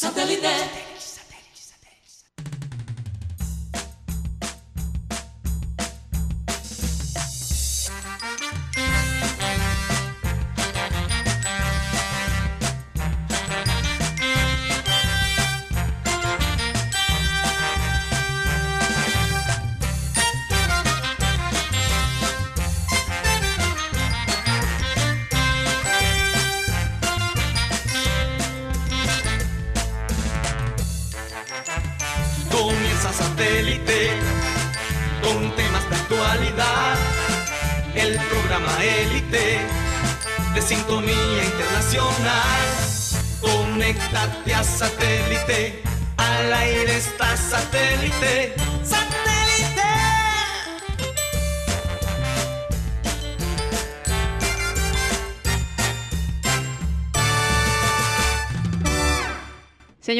Satellite.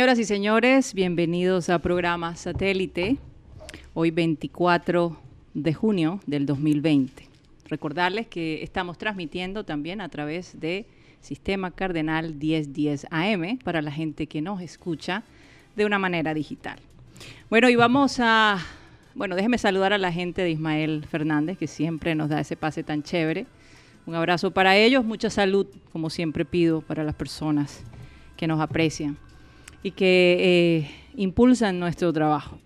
Señoras y señores, bienvenidos a programa Satélite, hoy 24 de junio del 2020. Recordarles que estamos transmitiendo también a través de Sistema Cardenal 1010 AM para la gente que nos escucha de una manera digital. Bueno, y vamos a, bueno, déjeme saludar a la gente de Ismael Fernández, que siempre nos da ese pase tan chévere. Un abrazo para ellos, mucha salud, como siempre pido, para las personas que nos aprecian y que eh, impulsan nuestro trabajo.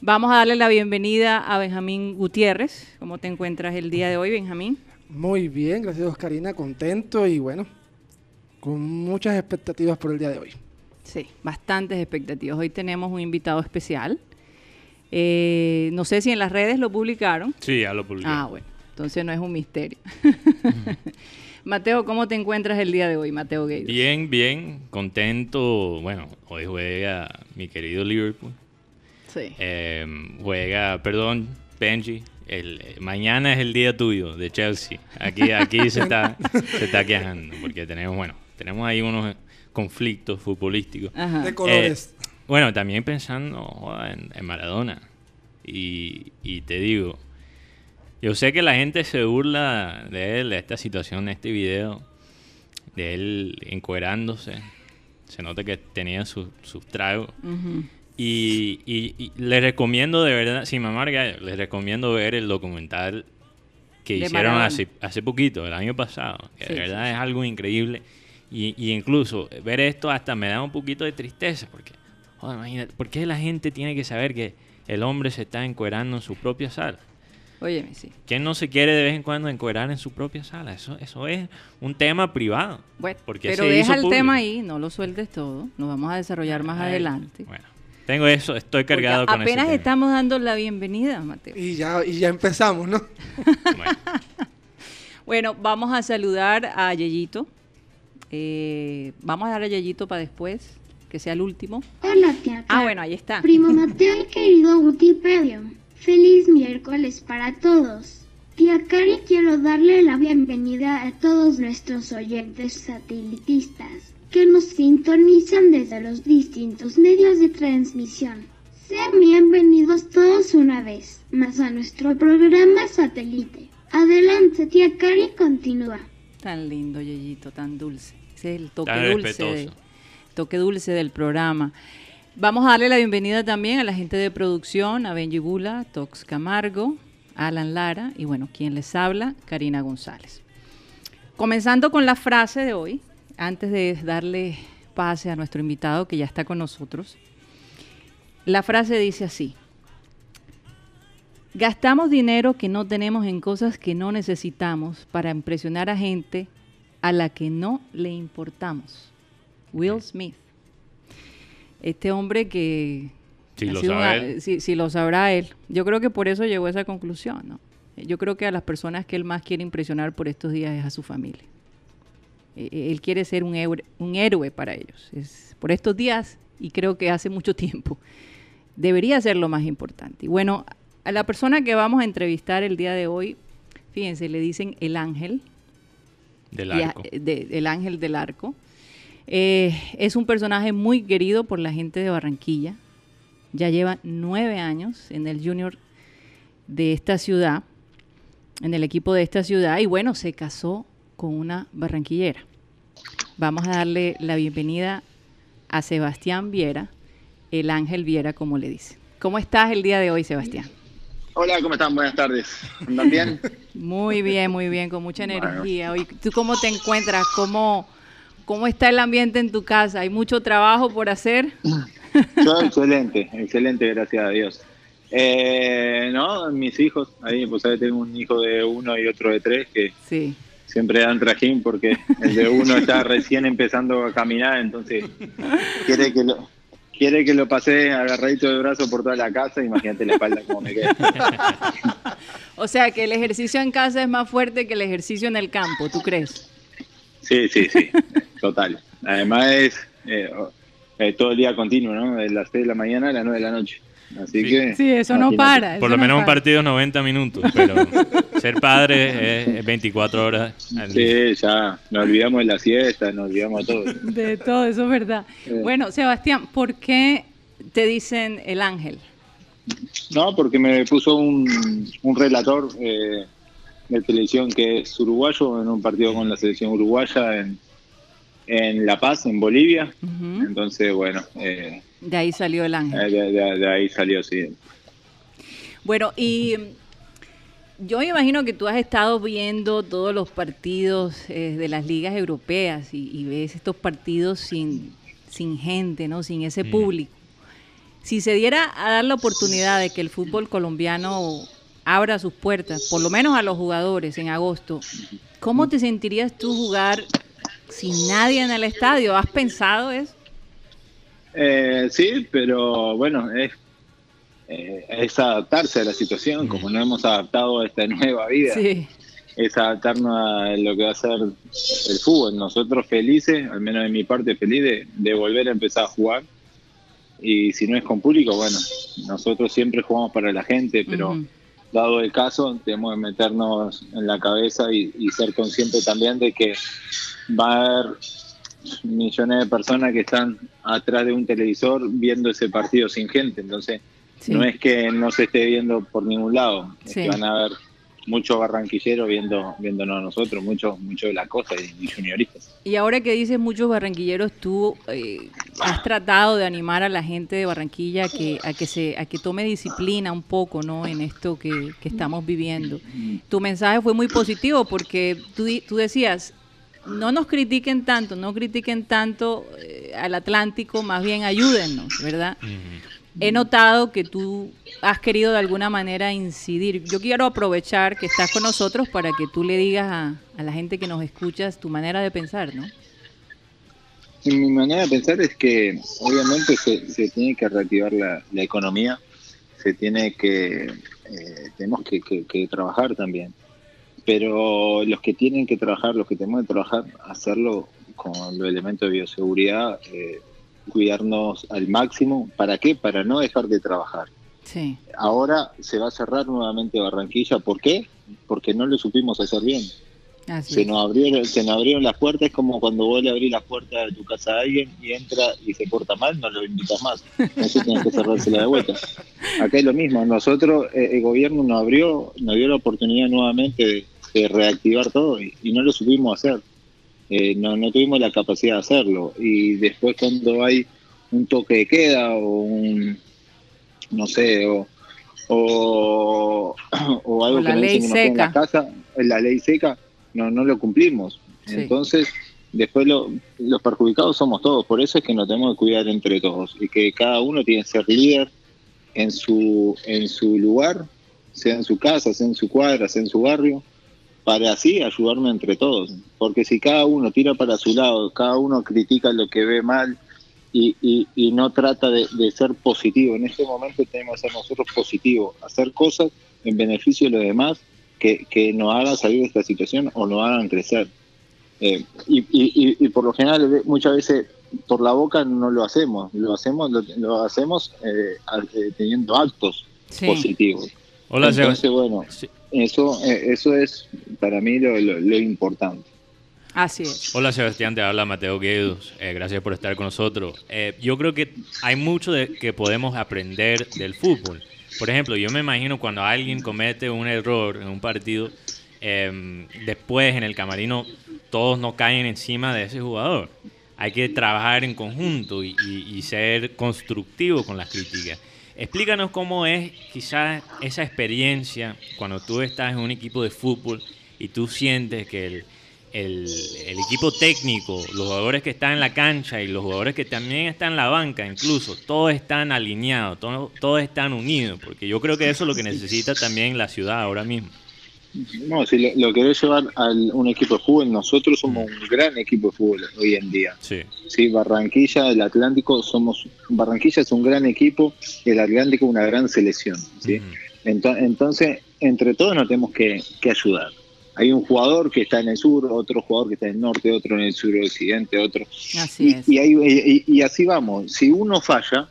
Vamos a darle la bienvenida a Benjamín Gutiérrez. ¿Cómo te encuentras el día de hoy, Benjamín? Muy bien, gracias Oscarina, contento y bueno, con muchas expectativas por el día de hoy. Sí, bastantes expectativas. Hoy tenemos un invitado especial. Eh, no sé si en las redes lo publicaron. Sí, ya lo publicaron. Ah, bueno, entonces no es un misterio. Mateo, ¿cómo te encuentras el día de hoy, Mateo Gay? Bien, bien, contento. Bueno, hoy juega mi querido Liverpool. Sí. Em, juega, perdón, Benji. El, mañana es el día tuyo de Chelsea. Aquí, aquí se está, se está quejando porque tenemos, bueno, tenemos ahí unos conflictos futbolísticos. De colores. Eh, bueno, también pensando en, Maradona. Y, y te digo, yo sé que la gente se burla de él, de esta situación, de este video, de él encuerándose. Se nota que tenía sus tragos. y, le recomiendo de verdad, sin me amarga, les recomiendo ver el documental que hicieron hace, hace poquito, el año pasado. Que de verdad es algo increíble. Y, incluso ver esto hasta me da un poquito de tristeza, porque, imagínate, ¿por qué la gente tiene que saber que el hombre se está encuerando en su propia sala? Óyeme, sí. ¿Quién no se quiere de vez en cuando encuerar en su propia sala? Eso, eso es un tema privado. Bueno, pero deja el tema ahí, no lo sueltes todo. Nos vamos a desarrollar más adelante. Bueno, tengo eso, estoy cargado con eso. Apenas estamos dando la bienvenida, Mateo. Y ya, y ya empezamos, ¿no? bueno. bueno, vamos a saludar a Yeyito. Eh, vamos a dar a Yeyito para después, que sea el último. Hola, tía. Ah, bueno, ahí está. Primo Mateo, querido Wikipedia. Feliz miércoles para todos. Tía Cari, quiero darle la bienvenida a todos nuestros oyentes satelitistas que nos sintonizan desde los distintos medios de transmisión. Sean bienvenidos todos una vez más a nuestro programa satélite. Adelante, tía Cari, continúa. Tan lindo, Yeyito, tan dulce. es el toque dulce, toque dulce del programa. Vamos a darle la bienvenida también a la gente de producción, a Benji Bula, Tox Camargo, Alan Lara y bueno, quien les habla, Karina González. Comenzando con la frase de hoy, antes de darle pase a nuestro invitado que ya está con nosotros, la frase dice así, gastamos dinero que no tenemos en cosas que no necesitamos para impresionar a gente a la que no le importamos. Will Smith este hombre que... Si lo, él. Si, lo sabrá él. Yo creo que por eso llegó a esa conclusión, ¿no? Yo creo que a las personas que él más quiere impresionar por estos días es a su familia. E, e, él quiere ser un héroe, un héroe para ellos. Es por estos días y creo que hace mucho tiempo. Debería ser lo más importante. Y bueno, a la persona que vamos a entrevistar el día de hoy, fíjense, le dicen el ángel. Del arco. el ángel del arco. Eh, es un personaje muy querido por la gente de Barranquilla. Ya lleva nueve años en el junior de esta ciudad, en el equipo de esta ciudad, y bueno, se casó con una barranquillera. Vamos a darle la bienvenida a Sebastián Viera, el Ángel Viera, como le dice. ¿Cómo estás el día de hoy, Sebastián? Hola, ¿cómo están? Buenas tardes. ¿Andan bien? Muy bien, muy bien, con mucha energía. ¿Tú cómo te encuentras? ¿Cómo, ¿Cómo está el ambiente en tu casa? ¿Hay mucho trabajo por hacer? Yo excelente, excelente, gracias a Dios. Eh, no, mis hijos, ahí pues ahí tengo un hijo de uno y otro de tres que Sí. siempre dan trajín porque el de uno está recién empezando a caminar, entonces quiere que lo quiere que lo pase agarradito de brazo por toda la casa, imagínate la espalda como me queda. O sea, que el ejercicio en casa es más fuerte que el ejercicio en el campo, ¿tú crees? Sí, sí, sí, total. Además es eh, eh, todo el día continuo, ¿no? De las 6 de la mañana a las 9 de la noche. Así Sí. que... Sí, eso no para. Por lo no menos un partido 90 minutos, pero ser padre es, es 24 horas al día. Sí, ya nos olvidamos de la siesta, nos olvidamos de todo. De todo, eso es verdad. Eh. Bueno, Sebastián, ¿por qué te dicen el ángel? No, porque me puso un, un relator eh, de televisión que es uruguayo en un partido con la selección uruguaya en, en La Paz, en Bolivia. Entonces, bueno, eh, De ahí salió el ángel. de, de- de ahí salió, sí. Bueno, y yo me imagino que tú has estado viendo todos los partidos eh, de las ligas europeas y, y ves estos partidos sin, sin gente, ¿no? Sin ese público. Si se diera a dar la oportunidad de que el fútbol colombiano abra sus puertas, por lo menos a los jugadores en agosto, ¿cómo te sentirías tú jugar sin nadie en el estadio? ¿Has pensado eso? Eh, sí, pero bueno, es, eh, es adaptarse a la situación, como nos hemos adaptado a esta nueva vida. Sí, es adaptarnos a lo que va a ser el fútbol. Nosotros felices, al menos de mi parte feliz, de, de volver a empezar a jugar. Y si no es con público, bueno, nosotros siempre jugamos para la gente, pero. Dado el caso, tenemos que meternos en la cabeza y, y ser conscientes también de que va a haber millones de personas que están atrás de un televisor viendo ese partido sin gente. Entonces, sí. no es que no se esté viendo por ningún lado, es que van a haber muchos barranquilleros viendo viéndonos a nosotros, muchos muchos de la costa y, y junioristas. Y ahora que dices muchos barranquilleros, tú eh, has tratado de animar a la gente de Barranquilla a que, a que se, a que tome disciplina un poco, ¿no? En esto que, que estamos viviendo. Tu mensaje fue muy positivo porque tú, di- tú decías, no nos critiquen tanto, no critiquen tanto eh, al Atlántico, más bien ayúdennos, ¿verdad? He notado que tú has querido de alguna manera incidir. Yo quiero aprovechar que estás con nosotros para que tú le digas a, la gente que nos escuchas tu manera de pensar, ¿no? Mi manera de pensar es que obviamente se, tiene que reactivar la, economía, se tiene que, eh, tenemos que, que- que trabajar también. Pero los que tienen que trabajar, los que tenemos que trabajar, hacerlo con los elementos de bioseguridad, eh, cuidarnos al máximo. ¿Para qué? Para no dejar de trabajar. Sí. Ahora se va a cerrar nuevamente Barranquilla. ¿Por qué? Porque no lo supimos hacer bien. Así Se nos, abrieron, se nos abrieron las puertas, es como cuando vos le abrís las puertas de tu casa a alguien y entra y se porta mal, no lo invitas más. Eso tienes que cerrársela de vuelta. Acá es lo mismo, nosotros, eh, el gobierno nos abrió, nos dio la oportunidad nuevamente de, de reactivar todo y, y no lo supimos hacer. Eh, no, no tuvimos la capacidad de hacerlo. Y después cuando hay un toque de queda o un, no sé, o, o, o algo O la que ley dicen que en la casa, la ley seca, no, no lo cumplimos. Sí. Entonces, después lo- los perjudicados somos todos, por eso es que nos tenemos que cuidar entre todos y que cada uno tiene que ser líder en su, en su lugar, sea en su casa, sea en su cuadra, sea en su barrio, para así ayudarnos entre todos. Porque si cada uno tira para su lado, cada uno critica lo que ve mal y, y- y no trata de, de ser positivo, en este momento tenemos que ser nosotros positivos, hacer cosas en beneficio de los demás que, que nos hagan salir de esta situación o nos hagan crecer. Eh, y, y- y- y por lo general muchas veces por la boca no lo hacemos, lo hacemos lo, lo hacemos eh, eh, teniendo actos Sí. positivos. Hola. Entonces, bueno, Sí. Eso, eh, eso es para mí lo, lo- lo importante. Así es. Hola Sebastián, te habla Mateo Guedos. Eh, gracias por estar con nosotros. Eh, yo creo que hay mucho de que podemos aprender del fútbol. Por ejemplo, yo me imagino cuando alguien comete un error en un partido, eh, después en el camarino todos no caen encima de ese jugador. hay que trabajar en conjunto y, y- y ser constructivo con las críticas. Explícanos cómo es quizás esa experiencia cuando tú estás en un equipo de fútbol y tú sientes que el, el- equipo técnico, los jugadores que están en la cancha y los jugadores que también están en la banca, incluso, todos están alineados, todos, todos están unidos, porque yo creo que eso es lo que necesita también la ciudad ahora mismo. No, si lo, lo querés llevar a un equipo de fútbol, nosotros somos un gran equipo de fútbol hoy en día. Sí. Sí, Barranquilla, el Atlántico, somos Barranquilla es un gran equipo, el Atlántico una gran selección. ¿sí? Ento- Entonces, entre todos nos tenemos que, que ayudar. Hay un jugador que está en el sur, otro jugador que está en el norte, otro en el suroccidente, otro. Así Y, es. y, ahí- y- y así vamos. Si uno falla,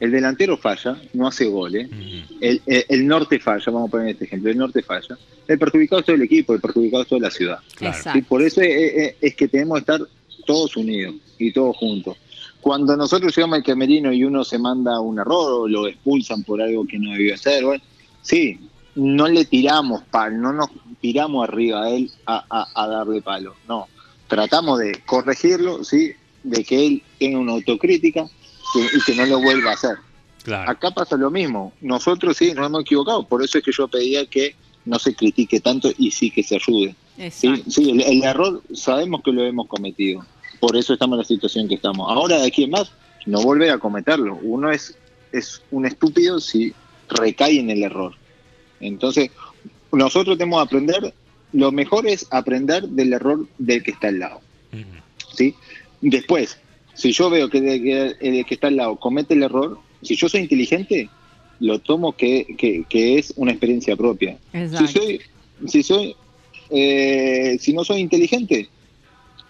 el delantero falla, no hace goles. Ujú. El, el- el norte falla, vamos a poner este ejemplo, el norte falla. El perjudicado es todo el equipo, el perjudicado es toda la ciudad. Claro. Exacto. Y por eso es, es- es que tenemos que estar todos unidos y todos juntos. Cuando nosotros llegamos al camerino y uno se manda un error o lo expulsan por algo que no debió hacer, bueno, sí, no le tiramos palo, no nos tiramos arriba a él a, a- a darle palo, no. Tratamos de corregirlo, sí, de que él tenga una autocrítica que- y que no lo vuelva a hacer. Claro. Acá pasa lo mismo. Nosotros sí nos hemos equivocado. Por eso es que yo pedía que no se critique tanto y sí que se ayude. Sí, el, el error sabemos que lo hemos cometido. Por eso estamos en la situación que estamos. Ahora de aquí en más, no volver a cometerlo. Uno es, es un estúpido si recae en el error. Entonces, nosotros tenemos que aprender, lo mejor es aprender del error del que está al lado. ¿sí? Después, si yo veo que, el que está al lado comete el error, si yo soy inteligente, lo tomo que, que- que es una experiencia propia. Si soy, si soy, eh, si no soy inteligente,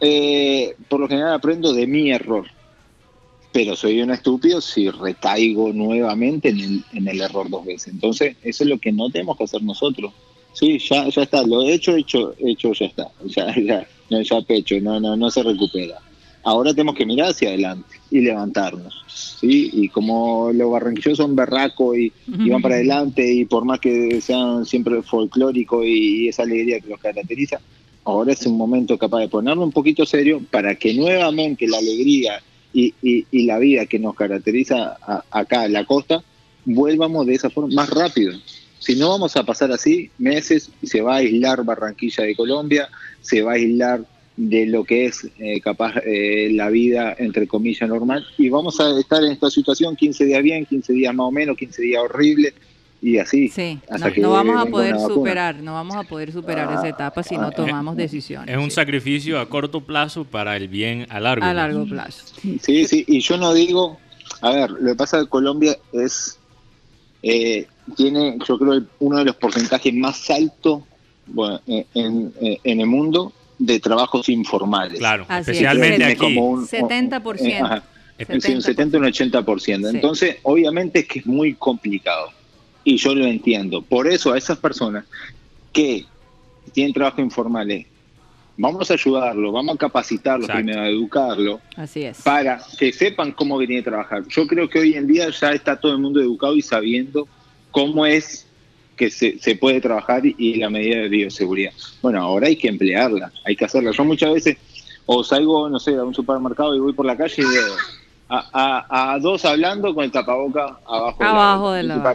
eh, por lo general aprendo de mi error. Pero soy un estúpido si recaigo nuevamente en el, en el error dos veces. Entonces, eso es lo que no tenemos que hacer nosotros. Sí, ya, ya está, lo hecho, hecho, hecho, ya está. Ya, ya, no, ya pecho, no, no, no se recupera. Ahora tenemos que mirar hacia adelante y levantarnos. ¿sí? Y como los barranquillos son berracos y, y van para adelante y por más que sean siempre folclóricos y, y esa alegría que los caracteriza, ahora es un momento capaz de ponerlo un poquito serio para que nuevamente la alegría y, y- la vida que nos caracteriza a- acá en la costa, vuelvamos de esa forma más rápido. Si no vamos a pasar así meses se va a aislar Barranquilla de Colombia, se va a aislar de lo que es eh, capaz eh, la vida entre comillas normal y vamos a estar en esta situación 15 días bien, 15 días más o menos, 15 días horrible y así. Sí, hasta no, que no vamos a poder superar, no vamos a poder superar esa etapa si no Ah, tomamos decisiones. Es un sacrificio a corto plazo para el bien a largo a largo plazo. Sí, sí, y yo no digo, a ver, lo que pasa de Colombia es, eh, tiene, yo creo, uno de los porcentajes más altos bueno, en, en- en el mundo de trabajos informales. Claro, Así es. especialmente Tiene aquí. como un- 70%. eh, ajá, sí, un 70, un 80%. Sí. Entonces, obviamente es que es muy complicado. Y yo lo entiendo. Por eso a esas personas que tienen trabajos informales, vamos a ayudarlo, vamos a capacitarlo Exacto. primero, a educarlo, Así es. para que sepan cómo tiene que trabajar. Yo creo que hoy en día ya está todo el mundo educado y sabiendo cómo es que se, se puede trabajar y, y la medida de bioseguridad. Bueno, ahora hay que emplearla, hay que hacerla. Yo muchas veces o salgo, no sé, a un supermercado y voy por la calle y veo a, a- a dos hablando con el tapaboca abajo, Abajo de la-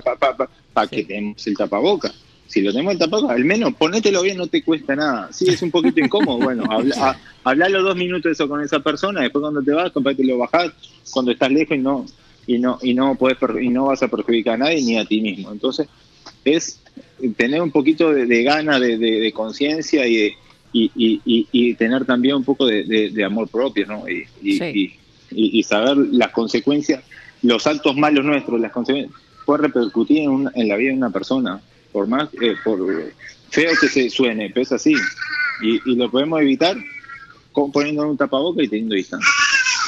Para Sí. que tenemos el tapaboca. Si lo tenemos el tapaboca, al menos ponételo bien, no te cuesta nada. Sí, es un poquito incómodo. Bueno, habla, a- los dos minutos eso con esa persona, después cuando te vas, capaz te lo bajás cuando estás lejos y no y no y no puedes y no vas a perjudicar a nadie ni a ti mismo. Entonces, es tener un poquito de, de gana, de, de- de conciencia y, y, y- tener también un poco de, amor propio, ¿no? Y, y- Sí. y- saber las consecuencias, los actos malos nuestros, las consecuencias, puede repercutir en, una- en la vida de una persona, por más, eh, por feo que se suene, pero es así. Y, y lo podemos evitar poniendo un tapaboca y teniendo distancia.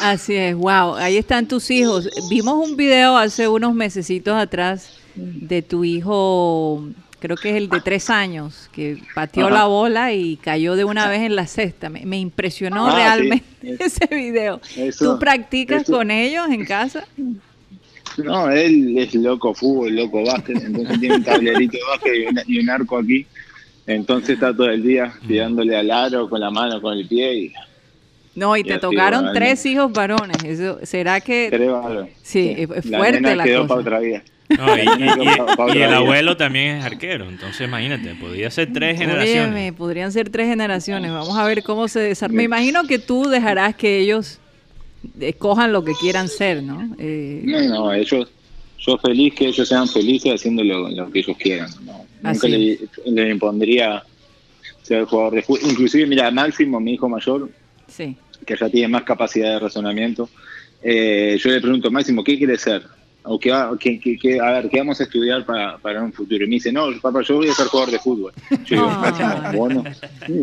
Así es, wow, ahí están tus hijos. Vimos un video hace unos mesecitos atrás de tu hijo, creo que es el de tres años, que pateó Ajá. la bola y cayó de una vez en la cesta. Me, me impresionó Ah, realmente Es- ese video. eso- ¿Tú practicas eso- con ellos en casa? No, él es loco fútbol, loco básquet, entonces tiene un tablerito de básquet y un, y un arco aquí. Entonces está todo el día tirándole al aro con la mano, con el pie y, No, y te tocaron bueno, tres hijos varones. Eso, ¿Será que...? Tres varones. Sí, es La fuerte nena la quedó cosa. para otra vida. No, y, y- y- Pa- pa- y el abuelo también es arquero, entonces imagínate, podía ser tres generaciones. Óyeme, podrían ser tres generaciones. Vamos a ver cómo se desarrolla. Me imagino que tú dejarás que ellos escojan lo que quieran ser, ¿no? Eh, No, no, ellos, yo feliz que ellos sean felices haciendo lo, lo que ellos quieran. Nunca le, le impondría ser jugador de fútbol. Inclusive, mira, Máximo, mi hijo mayor, sí. que ya tiene más capacidad de razonamiento, eh, yo le pregunto, Máximo, ¿qué quiere ser? O qué va- qué- qué- a ver, ¿qué vamos a estudiar para, para un futuro? Y me dice, no, papá, yo voy a ser jugador de fútbol. Yo digo, Ay. Máximo, vos no,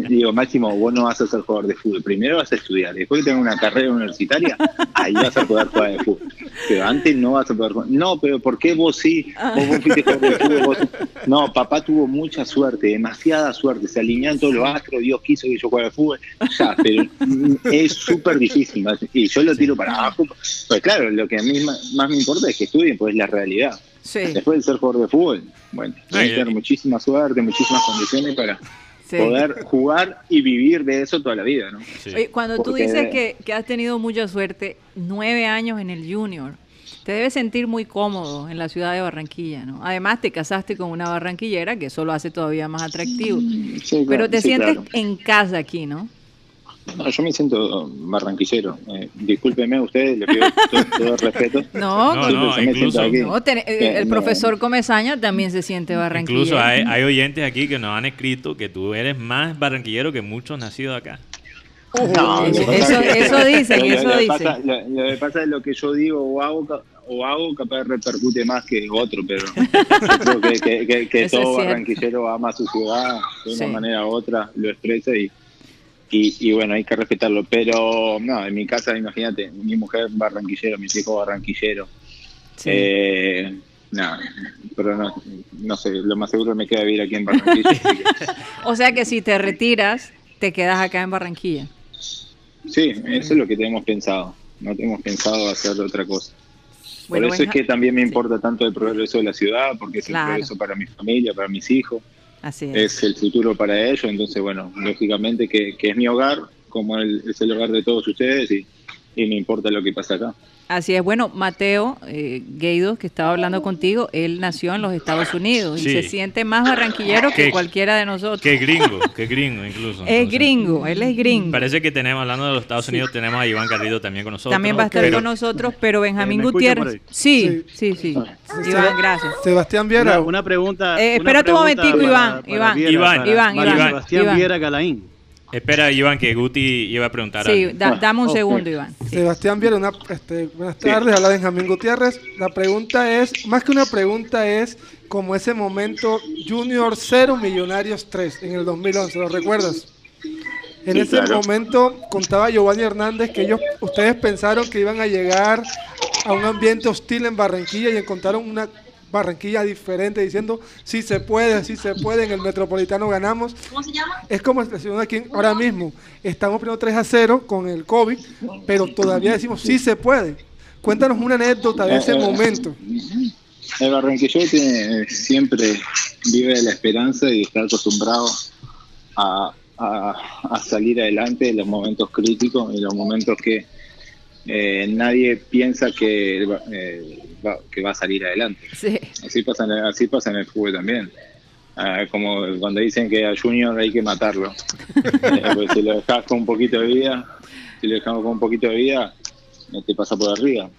digo, Máximo, vos no vas a ser jugador de fútbol. Primero vas a estudiar, después que tengas una carrera universitaria, ahí vas a poder jugar de fútbol. Pero antes no vas a poder jugar. No, pero ¿por qué vos sí? Vos, vos fuiste jugador de fútbol. vos- No, papá tuvo mucha suerte, demasiada suerte. Se alinearon todos los astros, Dios quiso que yo jugara de fútbol. Ya, pero es súper difícil. Y yo lo tiro para abajo. Pues claro, lo que a mí ma- más me importa es que estudien, pues es la realidad. Sí, Después de ser jugador de fútbol, bueno, hay Ay, que tener muchísima suerte, muchísimas condiciones para sí. poder jugar y vivir de eso toda la vida, ¿no? Sí. Oye, cuando tú Porque- dices que, que has tenido mucha suerte, nueve años en el Junior, te debes sentir muy cómodo en la ciudad de Barranquilla, ¿no? Además, te casaste con una barranquillera, que eso lo hace todavía más atractivo. Sí, Pero te sí, sientes claro. en casa aquí, ¿no? No, yo me siento barranquillero. Eh, discúlpeme a ustedes, le pido todo, todo el respeto. No, No, incluso- no, ten- eh, Que el no- profesor Comezaña también se siente barranquillero. Incluso hay, hay oyentes aquí que nos han escrito que tú eres más barranquillero que muchos nacidos acá. No, Eso- lo eso- dicen, lo- lo eso que dicen. pasa- Lo, lo que pasa es lo que yo digo o hago, o hago capaz repercute más que otro, pero yo creo que, que- que- que todo barranquillero ama a su ciudad de una Sí. manera u otra, lo expresa y, y, y bueno, hay que respetarlo. Pero no, en mi casa, imagínate, mi mujer barranquillero, mis hijos barranquilleros. Sí. Eh, no, pero no, no sé, lo más seguro me queda vivir aquí en Barranquilla. O sea que si te retiras, te quedas acá en Barranquilla. sí, eso es lo que tenemos pensado. No tenemos pensado hacer otra cosa. Bueno, Por eso es que también me sí. importa tanto el progreso de la ciudad, porque es Claro. el progreso para mi familia, para mis hijos, Es el futuro para ellos. Entonces, bueno, lógicamente que, que es mi hogar, como el- es el hogar de todos ustedes, y, y me importa lo que pasa acá. Así es. Bueno, Mateo eh, Gueidos, que estaba hablando contigo, él nació en los Estados Unidos y se siente más barranquillero que cualquiera de nosotros. Que gringo, que gringo incluso. Es entonces. gringo, él es gringo. Parece que tenemos, hablando de los Estados Unidos, tenemos a Iván Garrido también con nosotros. También va a estar pero- con nosotros, pero Benjamín ¿me escuchan por Gutiérrez. Sí, sí, sí. Iván, gracias. Sebastián Viera. Una, una pregunta. Eh, una espérate un momentico, para- Iván, para Iván, Viera, Iván, para Iván, Iván, Sebastián Iván. Viera Galaín. Espera, Iván, que Guti iba a preguntar Sí, algo. da- dame un segundo, Iván. Sí. Sebastián Viera, una, este, buenas tardes, habla Benjamín Gutiérrez. La pregunta es, más que una pregunta es como ese momento Junior 0, Millonarios 3 en el 2011, ¿lo recuerdas? En Sí, ese claro. momento contaba Giovanni Hernández que ellos, ustedes pensaron que iban a llegar a un ambiente hostil en Barranquilla y encontraron una Barranquilla diferente diciendo sí se puede, sí se puede, en el Metropolitano ganamos. ¿Cómo se llama? Es como la situación aquí ahora mismo. Estamos perdiendo 3 a 0 con el COVID, pero todavía decimos sí se puede. Cuéntanos una anécdota de ese Eh, eh, momento. El barranquillero tiene- siempre vive de la esperanza y está acostumbrado a, a- a salir adelante en los momentos críticos, en los momentos que eh, nadie piensa que, va- eh, va, que va a salir adelante. Sí. Así pasa en así pasa en el fútbol también. Ah, como cuando dicen que a Junior hay que matarlo. Eh, pues si lo dejas con un poquito de vida, si lo dejamos con un poquito de vida, te pasa por arriba.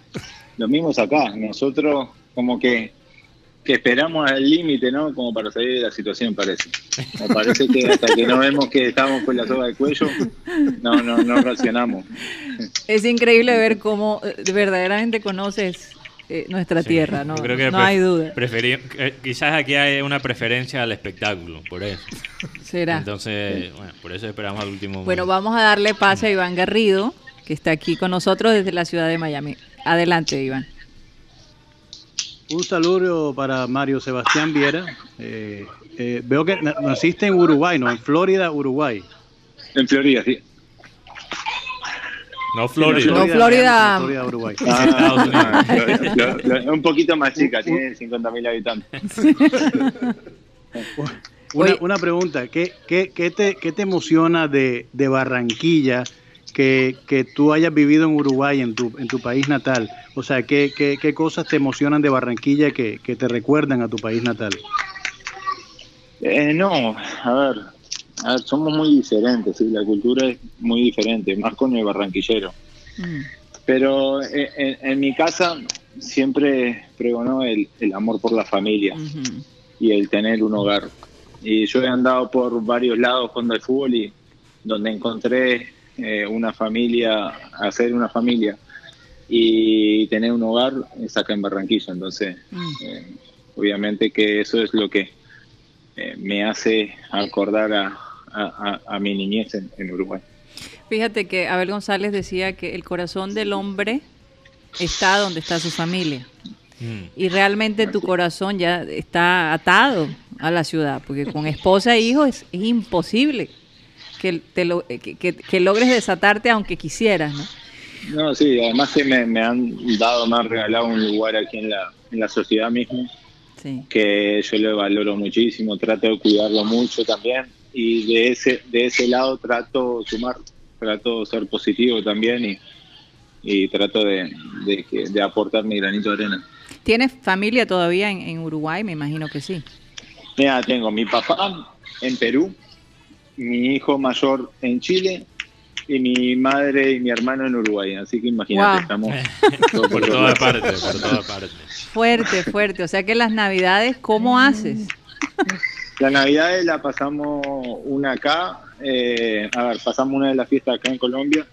Lo mismo es acá. Nosotros como que, que esperamos al límite, ¿no? Como para salir de la situación, parece. Me parece que hasta que no vemos que estamos con la soga del cuello, no, no, no reaccionamos. Es increíble ver cómo eh, verdaderamente conoces eh, nuestra Sí, tierra, no, yo creo que no hay duda. eh, quizás aquí hay una preferencia al espectáculo, por eso. Será. Entonces, bueno, por eso esperamos al último Bueno, momento. vamos a darle pase a Iván Garrido, que está aquí con nosotros desde la ciudad de Miami. Adelante, Iván. Un saludo para Mario Sebastián Viera. Eh, eh, veo que na- naciste en Uruguay, ¿no? En Florida, Uruguay. En Florida, sí. No Florida. No, Florida. Florida, Uruguay. Lo- lo- un poquito más chica, tiene 50.000 habitantes. Una, una pregunta, ¿qué, qué, qué te, qué te emociona de, de Barranquilla que, que tú hayas vivido en Uruguay, en tu, en tu país natal? O sea, ¿qué, qué, qué cosas te emocionan de Barranquilla que, que te recuerdan a tu país natal? Eh, no, a ver, a ver, somos muy diferentes, ¿sí? la cultura es muy diferente, más con el barranquillero. Mm. Pero eh, en, en mi casa siempre pregonó el, el amor por la familia y el tener un hogar. Y yo he andado por varios lados jugando al fútbol y donde encontré eh, una familia, hacer una familia y tener un hogar es acá en Barranquilla. Entonces, Mm. eh, obviamente que eso es lo que eh, me hace acordar a, a- a- a mi niñez en, en Uruguay. Fíjate que Abel González decía que el corazón del hombre está donde está su familia. Mm. Y realmente tu corazón ya está atado a la ciudad, porque con esposa e hijos es, es imposible que, te lo- que, que- que logres desatarte aunque quisieras, ¿no? No, sí, además que me, me han dado, me han regalado un lugar aquí en la, en la sociedad mismo Sí. que yo lo valoro muchísimo, trato de cuidarlo mucho también y de ese de ese lado trato sumar, trato de ser positivo también y, y trato de, de aportar mi granito de arena. ¿Tienes familia todavía en, en Uruguay? Me imagino que sí. Mira, tengo mi papá en Perú, mi hijo mayor en Chile y mi madre y mi hermano en Uruguay, así que imagínate, Wow. estamos Por todos por toda parte, por toda parte. Fuerte, fuerte. O sea que las navidades, ¿cómo haces? La Navidad la pasamos una acá, eh, a ver, pasamos una de las fiestas acá en Colombia,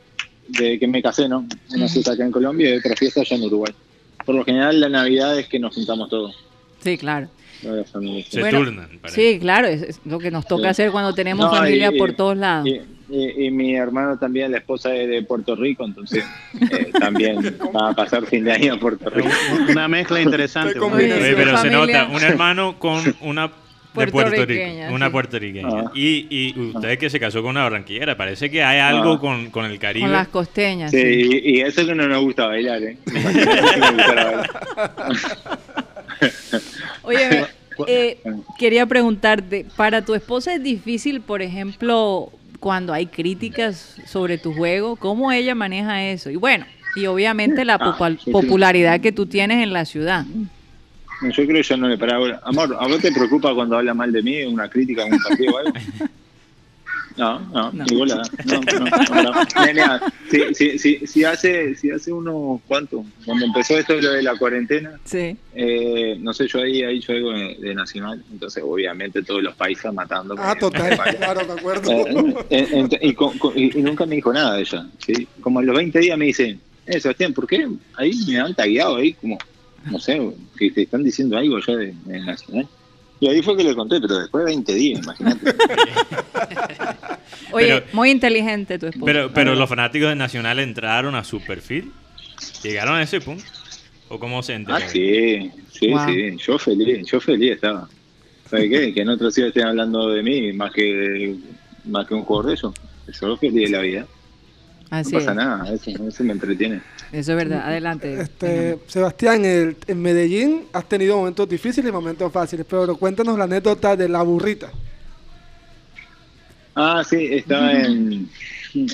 de que me casé, ¿no? Una fiesta acá en Colombia y otra fiesta allá en Uruguay. Por lo general la Navidad es que nos juntamos todos, Sí, claro. Toda la familia. Se Bueno, turnan. parece. Sí, claro, es, es lo que nos toca Sí. hacer cuando tenemos No, familia y- por y- todos lados. Y, y- y mi hermano también, la esposa es de Puerto Rico, entonces eh, también va a pasar fin de año a Puerto Rico. Una mezcla interesante. Oye, pero se nota un hermano con una de Puerto Rico, una sí. puertorriqueña. Ah. Y, y usted que se casó con una barranquillera, parece que hay algo Ah. con, con el Caribe. Con las costeñas. Sí, sí. y, y eso que no nos gusta bailar, ¿eh? Oye, eh, quería preguntarte, ¿para tu esposa es difícil, por ejemplo, cuando hay críticas sobre tu juego? ¿Cómo ella maneja eso? Y bueno, y obviamente la Ah, popul- sí, sí. popularidad que tú tienes en la ciudad. Yo creo que ya no le paraba. Amor, ¿a vos te preocupa cuando habla mal de mí, una crítica un partido o algo? No, no, No. ni bola. No, no, no, no. Si, si, si, si hace, si hace unos cuantos, cuando empezó esto lo de la cuarentena, Sí. eh, no sé, yo ahí he hecho algo de, de Nacional, entonces obviamente todos los países matando. Ah, total, claro, me acuerdo. Eh, ent- y, con- con- y- y nunca me dijo nada de ella. ¿sí? Como a los 20 días me dice, eh, Sebastián, ¿por qué ahí me han tagueado ahí? Como, no sé, que te están diciendo algo ya de, de Nacional. Y ahí fue que le conté, pero después de 20 días, imagínate. Oye, Pero- muy inteligente tu esposa. Pero, pero los fanáticos de Nacional entraron a su perfil. ¿Llegaron a ese punto? ¿O cómo se ah, enteraron? sí, sí, Wow. sí. Yo feliz, yo feliz estaba. ¿Sabes qué? Que en otros días estén hablando de mí más que más que un jugador de ellos. Yo feliz de la vida. Así no pasa es. nada, eso, eso me entretiene. Eso es verdad. Adelante. Este, Sebastián, el- en Medellín has tenido momentos difíciles y momentos fáciles, pero cuéntanos la anécdota de la burrita. Ah, sí, estaba en.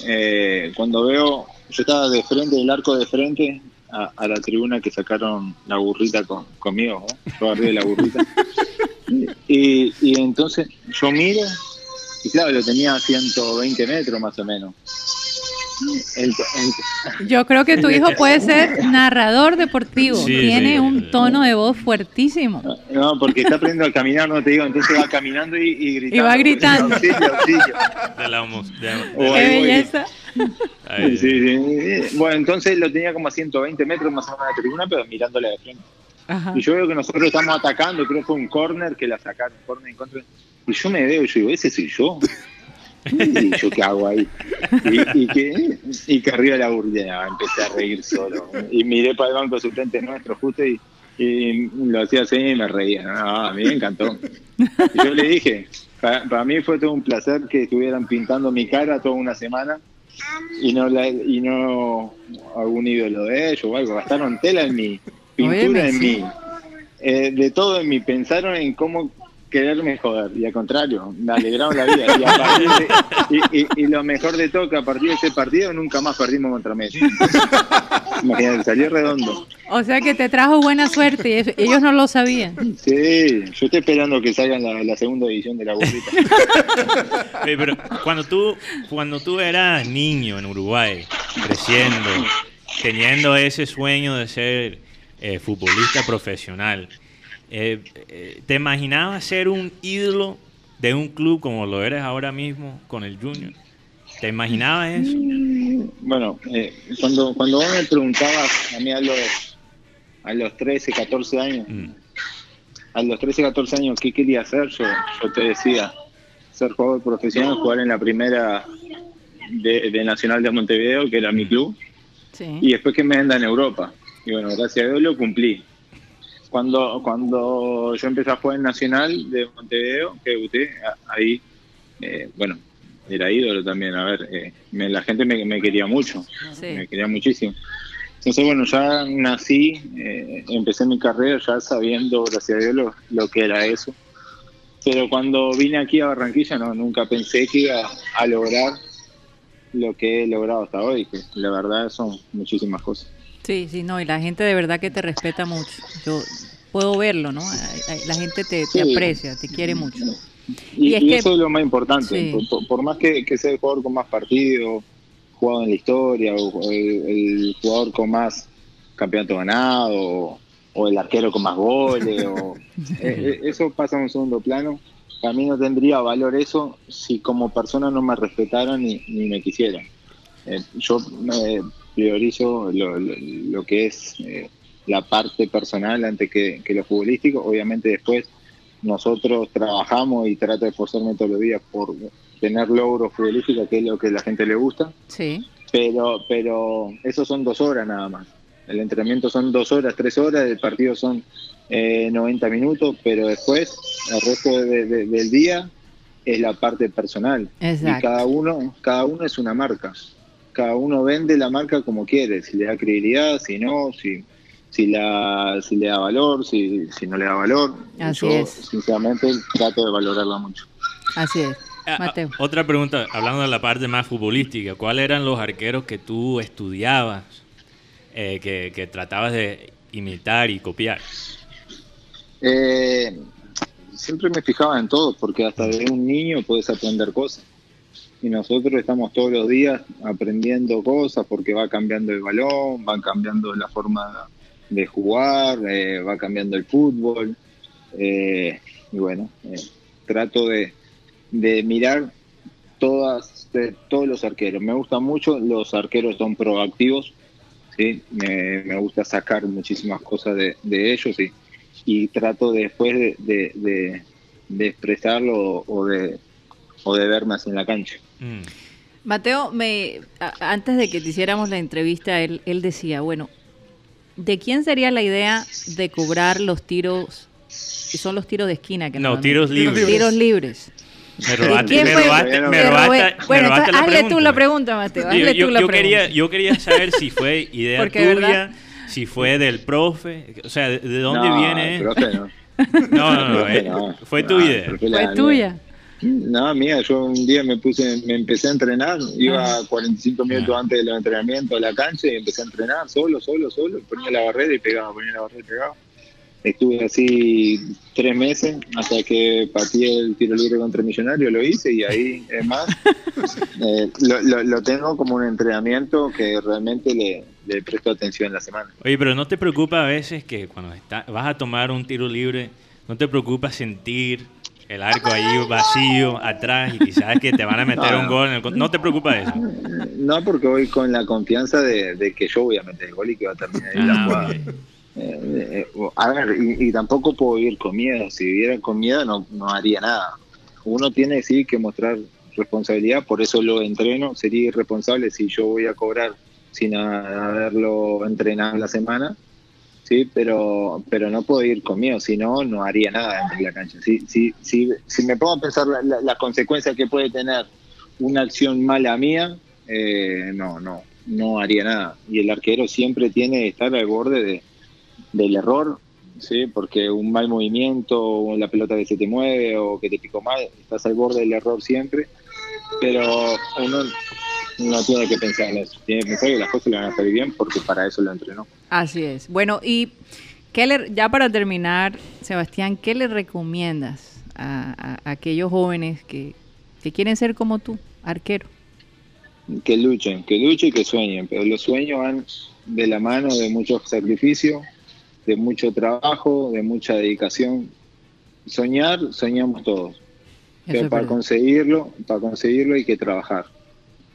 eh, cuando veo. Yo estaba de frente, del arco de frente, a, a la tribuna que sacaron la burrita con, conmigo, ¿no? Yo arriba de la burrita. Y, y entonces yo miro, y claro, lo tenía a 120 metros más o menos. El- el- Yo creo que tu hijo puede ser narrador deportivo. Sí, Tiene sí. un tono de voz fuertísimo. no, porque está aprendiendo a caminar, no te digo, entonces va caminando y, y gritando. Y va gritando. Auxilio, auxilio. De la homo- de- de- O Qué belleza. Sí. Bueno, entonces lo tenía como a 120 metros más o menos de la tribuna, pero mirándole de frente. Ajá. Y yo veo que nosotros estamos atacando, creo que fue un corner que la sacaron, corner en contra. Y yo me veo y yo digo, ese soy yo. Y yo qué hago ahí. Y, y que, y que arriba de la burla empecé a reír solo. Y miré para el banco suplente nuestro justo y, y lo hacía así y me reía. No, a mí me encantó. Y yo le dije, para, para mí fue todo un placer que estuvieran pintando mi cara toda una semana y no la, y no algún ídolo de ellos o algo. Gastaron tela en mí, pintura en sí. mí, eh, de todo en mí. Pensaron en cómo quererme joder, y al contrario, me alegraron la vida. Y, a partir de- y- y- y lo mejor de todo, que a partir de ese partido nunca más perdimos contra Messi. Imagínate, salió redondo. O sea que te trajo buena suerte y ellos no lo sabían. Sí, yo estoy esperando que salga la, la segunda edición de la burrita. Oye, pero cuando tú, cuando tú eras niño en Uruguay, creciendo, teniendo ese sueño de ser eh, futbolista profesional, eh, eh, ¿te imaginabas ser un ídolo de un club como lo eres ahora mismo con el Junior? ¿Te imaginabas eso? Bueno, eh, cuando, cuando vos me preguntabas a mí a los, a los 13, 14 años, Mm. a los 13, 14 años, ¿qué quería hacer? Yo, yo te decía, ser jugador profesional, jugar en la primera de, de Nacional de Montevideo, que era mi club, Sí. y después que me venda en Europa. Y bueno, gracias a Dios lo cumplí. Cuando, cuando yo empecé a jugar en Nacional de Montevideo, que debuté, ahí, eh, bueno, era ídolo también, a ver, eh, me- la gente me, me quería mucho, Sí. me quería muchísimo. Entonces, bueno, ya nací, eh, empecé mi carrera ya sabiendo, gracias a Dios, lo, lo que era eso. Pero cuando vine aquí a Barranquilla, no, nunca pensé que iba a lograr lo que he logrado hasta hoy, que la verdad son muchísimas cosas. Sí, sí, no, y la gente de verdad que te respeta mucho. Yo puedo verlo, ¿no? La gente te, te Sí. aprecia, te quiere mucho. Y, Y es y que- eso es lo más importante. Sí. Por, por- por más que, que sea el jugador con más partidos, jugado en la historia, o, el, el jugador con más campeonato ganado, o, o el arquero con más goles, o, eh, eh, eso pasa a un segundo plano. Para mí no tendría valor eso si como persona no me respetaran ni, ni me quisieran. Eh, yo eh, priorizo lo, lo- lo que es eh, la parte personal antes que, que lo futbolístico. Obviamente después nosotros trabajamos y trato de esforzarme todos los días por tener logros futbolísticos, que es lo que a la gente le gusta, Sí, pero, pero eso son dos horas nada más. El entrenamiento son dos horas, tres horas, el partido son eh, 90 minutos, pero después, el resto de- de- del día es la parte personal. Y cada uno, cada uno es una marca. Cada uno vende la marca como quiere, si le da credibilidad, si no, si, si, la, si le da valor, si, si no le da valor. Así Yo, es. sinceramente, trato de valorarla mucho. Así es. Ah, ah, Mateo. Otra pregunta, hablando de la parte más futbolística, ¿cuáles eran los arqueros que tú estudiabas, eh, que, que tratabas de imitar y copiar? Eh, siempre me fijaba en todo, porque hasta de un niño puedes aprender cosas. Y nosotros estamos todos los días aprendiendo cosas porque va cambiando el balón, va cambiando la forma de jugar, eh, va cambiando el fútbol. eh, y bueno, eh, trato de, de mirar todas, todos los arqueros. Me gustan mucho, los arqueros son proactivos, ¿sí? me, me gusta sacar muchísimas cosas de, de ellos y, y trato después de, de, expresarlo o de, o de ver más en la cancha. Mm. Mateo, me, a- antes de que te hiciéramos la entrevista, él, él decía, bueno, ¿de quién sería la idea de cobrar los tiros? Son los tiros de esquina que No, tiros libres. Tiros libres. Me ¿De robaste, quién me fue? robaste, me Te robaste, robé- me Bueno, robaste entonces, la hazle tú pregunta. la pregunta, Mateo. Yo, Hazle yo- tú la yo pregunta. quería, yo quería saber si fue idea Porque, ¿verdad? tuya, si fue del profe, o sea, ¿de, de dónde No, viene? profe, no. No, no, no, Profe, no. fue tu No, idea. Fue tuya. No, mía, yo un día me puse, me empecé a entrenar, iba 45 minutos Ah. antes del entrenamiento a la cancha y empecé a entrenar solo, solo, solo, ponía la barrera y pegaba, ponía la barrera y pegaba. Estuve así tres meses hasta que pateé el tiro libre contra Millonario, lo hice y ahí es más. eh, lo, lo- lo tengo como un entrenamiento que realmente le, le presto atención en la semana. Oye, pero ¿no te preocupa a veces que cuando está- vas a tomar un tiro libre, no te preocupa sentir el arco ahí vacío atrás y quizás que te van a meter No, un gol? en el con- ¿No te preocupa eso? No, porque voy con la confianza de, de que yo voy a meter el gol y que va a terminar ahí la Ah, jugada. ok. Eh, eh, a ver, y, y tampoco puedo vivir con miedo. Si viviera con miedo, no, no haría nada. Uno tiene sí que mostrar responsabilidad, por eso lo entreno. Sería irresponsable si yo voy a cobrar sin haberlo entrenado la semana. Sí, pero, pero no puedo ir con miedo, si no, no haría nada dentro de la cancha. Si, si, si, si me pongo a pensar la- la- las consecuencias que puede tener una acción mala mía, eh, no, no, no haría nada. Y el arquero siempre tiene que estar al borde de, del error ¿sí? Porque un mal movimiento, o la pelota que se te mueve o que te picó mal, estás al borde del error siempre. Pero uno no tiene que pensar en eso. Tiene que pensar que las cosas le van a salir bien porque para eso lo entrenó. Así es. Bueno, y ¿qué le- ya para terminar, Sebastián, ¿qué le recomiendas a, a- a aquellos jóvenes que, que quieren ser como tú, arquero? que luchen, que luchen y que sueñen, pero los sueños van de la mano de mucho sacrificio, de mucho trabajo, de mucha dedicación. Soñar, soñamos todos, Eso pero para verdad. conseguirlo, para conseguirlo hay que trabajar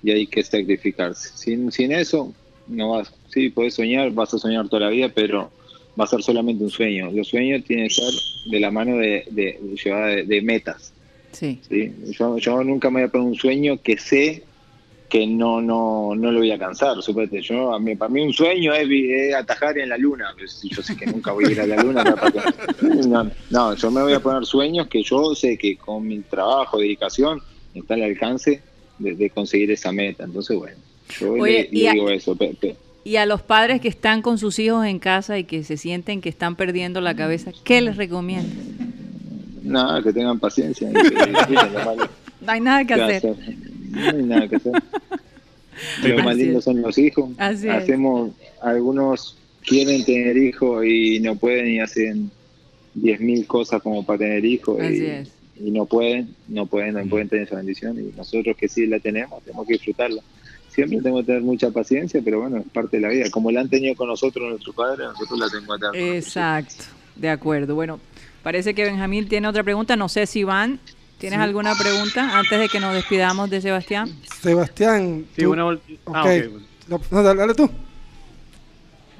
y hay que sacrificarse. Sin, sin eso, no vas, sí, puedes soñar, vas a soñar toda la vida, pero va a ser solamente un sueño. Los sueños tienen que ser de la mano de, de, de de- metas. Sí, ¿sí? Yo, yo nunca me voy a poner un sueño que sé que no no no lo voy a alcanzar. Suponete, yo, a mí, para mí un sueño es, es atajar en la luna. Pues, yo sé que nunca voy a ir a la luna. no, no, yo me voy a poner sueños que yo sé que con mi trabajo, dedicación, está al alcance de, de conseguir esa meta. Entonces, bueno, yo Oye, le, y le a- digo eso. pe- pe- Y a los padres que están con sus hijos en casa y que se sienten que están perdiendo la cabeza, ¿qué les recomiendas? nada, que tengan paciencia. que. No hay nada que ¿Qué va a hacer. hacer? No hay nada que hacer. Lo más lindo son los hijos. Así es. Hacemos, algunos quieren tener hijos y no pueden y hacen 10.000 cosas como para tener hijos Así y, es. Y no pueden, no pueden, no pueden tener esa bendición y nosotros que sí la tenemos, tenemos que disfrutarla. Siempre tenemos que tener mucha paciencia, pero bueno, es parte de la vida. Como la han tenido con nosotros nuestros padres, nosotros la tenemos que tener. Exacto, de acuerdo. Bueno, parece que Benjamín tiene otra pregunta. No sé si Iván, ¿tienes alguna pregunta antes de que nos despidamos de Sebastián? Sebastián. Sí, tú- una ah, ok. ok. No, dale, tú.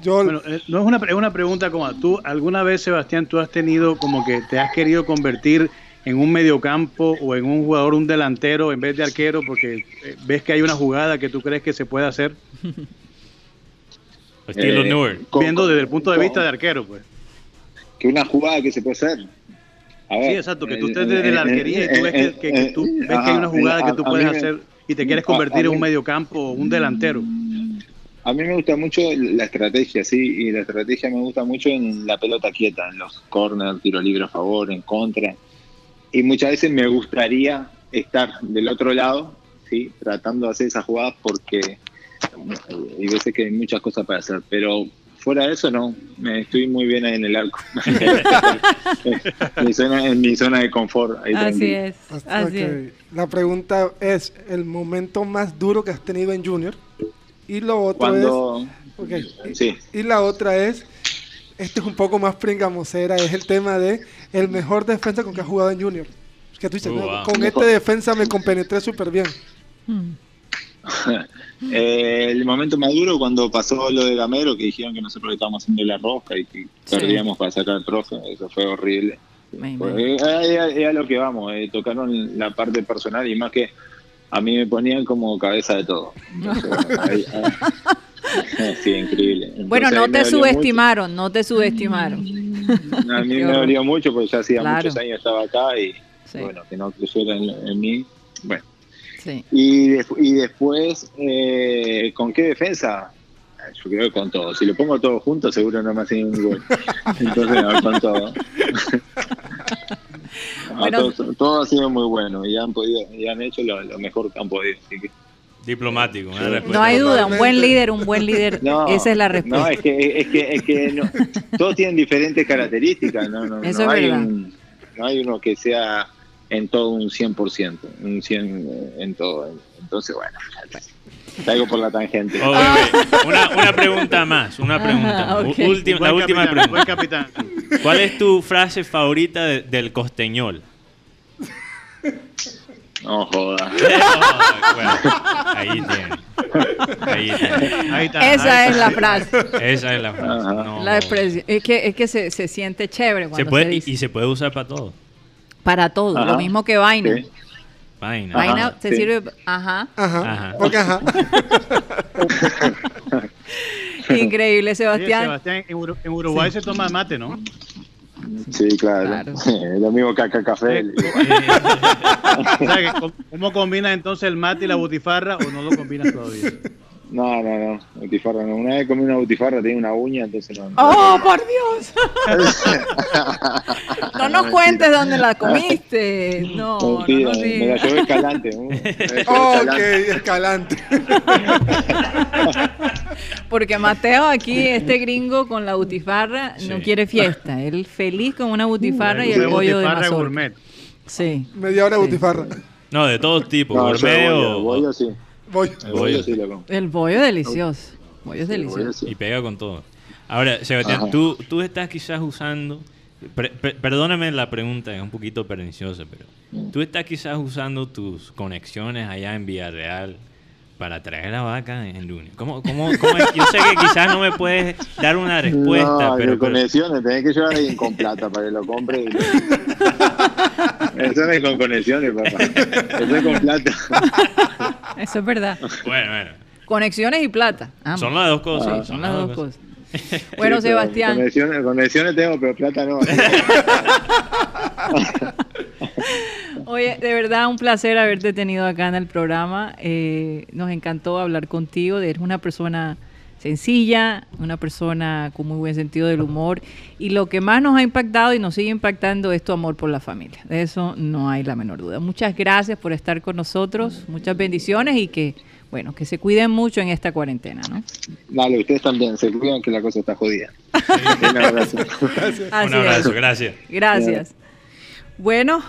Yo, Bueno, eh, no es una, pre- es una pregunta como tú, ¿alguna vez, Sebastián, tú has tenido como que te has querido convertir en un mediocampo o en un jugador, un delantero en vez de arquero porque eh, ves que hay una jugada que tú crees que se puede hacer? Estilo Eh, Viendo desde el punto de vista de arquero, pues. que una jugada que se puede hacer. A ver, Sí, exacto, que tú eh, estés desde la eh, arquería y tú ves que, eh, que- que tú ves que hay una jugada a- que tú a puedes hacer y te quieres a- convertir en un mediocampo o un delantero. A mí me gusta mucho la estrategia, sí, y la estrategia me gusta mucho en la pelota quieta, en los corners, tiro libre a favor, en contra. Y muchas veces me gustaría estar del otro lado, sí, tratando de hacer esas jugadas porque hay veces que hay muchas cosas para hacer, pero fuera de eso no, me estoy muy bien ahí en el arco. mi zona, en mi zona de confort. ahí Así es, así es. La pregunta es el momento más duro que has tenido en Junior. Y lo otro Cuando... es. ok, y- Sí. Y la otra es. Este es un poco más pringamosera. Es el tema de el mejor defensa con que has jugado en Junior. Que tú dices, Oh, "No, wow. con este defensa me compenetré súper bien. Eh, el momento más duro cuando pasó lo de Gamero, que dijeron que nosotros le estábamos haciendo la rosca y que Sí. perdíamos para sacar el trofeo, eso fue horrible. Pues, eh, lo que vamos, eh, tocaron la parte personal y más que a mí me ponían como cabeza de todo. Entonces, bueno, ahí- ahí- sí, increíble. Entonces, Bueno, no te subestimaron, no te subestimaron. mucho. A mí me dolió mucho porque ya hacía Claro. muchos años estaba acá y Sí. bueno, que no creyera en, en mí. Bueno, Sí. Y, des- y después, eh, ¿con qué defensa? Yo creo que con todo. Si lo pongo todo junto, seguro no me hacen un gol. Entonces, no, con todo. No, Bueno. todo, todo ha sido muy bueno y han podido y han hecho lo, lo mejor que han podido. así que- Diplomático. una respuesta. No hay duda, un buen líder, un buen líder, no, esa es la No, respuesta. es que, es que, es que no, todos tienen diferentes características. No, no, Eso no es hay verdad. un- no hay uno que sea en todo un 100%, un 100 en todo. Entonces, bueno, traigo por la tangente. Una, una pregunta más, una pregunta. Ajá, U- ok. última- la última capitán, buen pregunta. capitán. ¿Cuál es tu frase favorita de- del costeñol? No joda. Bueno, ahí tiene. Ahí tiene. Ahí está. Esa ahí es está. la frase, Esa es la frase. No. la expresión. Es que, es que se, se siente chévere Se cuando se, puede, y, dice. y se puede usar para todo. Para todo, lo mismo que vaina. Sí. Vaina. Vaina se sí. sirve, ajá. Ajá. Ajá. Porque ajá. Increíble, Sebastián. Sebastián, en, Uru- en Uruguay se toma mate, ¿no? Sí, claro. Claro. Lo mismo que acá café. Eh, O sea, que, ¿cómo- ¿Cómo combinas entonces el mate y la butifarra o no lo combinas todavía? No, no, no, butifarra no. Una vez comí una butifarra, tenía una uña, entonces no. ¡Oh, por Dios! no nos cuentes dónde la comiste. No, no, Mentira, nos me la llevé escalante. ¿no? Me la llevé Ok, escalante. escalante. Porque Mateo aquí, este gringo con la butifarra, no quiere fiesta. Él feliz con una butifarra y el Una pollo de butifarra mazorca. gourmet. Sí. Media hora de Sí. butifarra. No, de todo tipo. No, yo gourmet bollo, o- bollo sí. Voy. El bollo sí. El pollo delicioso. Pollo es El bollo delicioso. sí. Y pega con todo. Ahora, Sebastián, tú, tú estás quizás usando. per- per- perdóname la pregunta, es un poquito perniciosa, pero. Tú estás quizás usando tus conexiones allá en Villarreal para traer la vaca en lunes. ¿Cómo, cómo, cómo es? Yo sé que quizás no me puedes dar una respuesta, no, pero. conexiones, tenés que llevar a alguien con plata para que lo compre. y- Eso no es con conexiones, papá. Eso es con plata. Eso es verdad. bueno, bueno. Conexiones y plata. ambos. Son las dos cosas. Sí, son son las dos cosas. cosas. Bueno, Sí, Sebastián, Conexiones, conexiones tengo, pero plata no. Oye, de verdad un placer haberte tenido acá en el programa. Eh, nos encantó hablar contigo. Eres una persona sencilla, una persona con muy buen sentido del humor. Y lo que más nos ha impactado y nos sigue impactando es tu amor por la familia. De eso no hay la menor duda. Muchas gracias por estar con nosotros. Muchas bendiciones y que, bueno, que se cuiden mucho en esta cuarentena, ¿no? Dale, ustedes también, se cuidan que la cosa está jodida. Un abrazo. Así Un abrazo, gracias. Gracias. Bueno,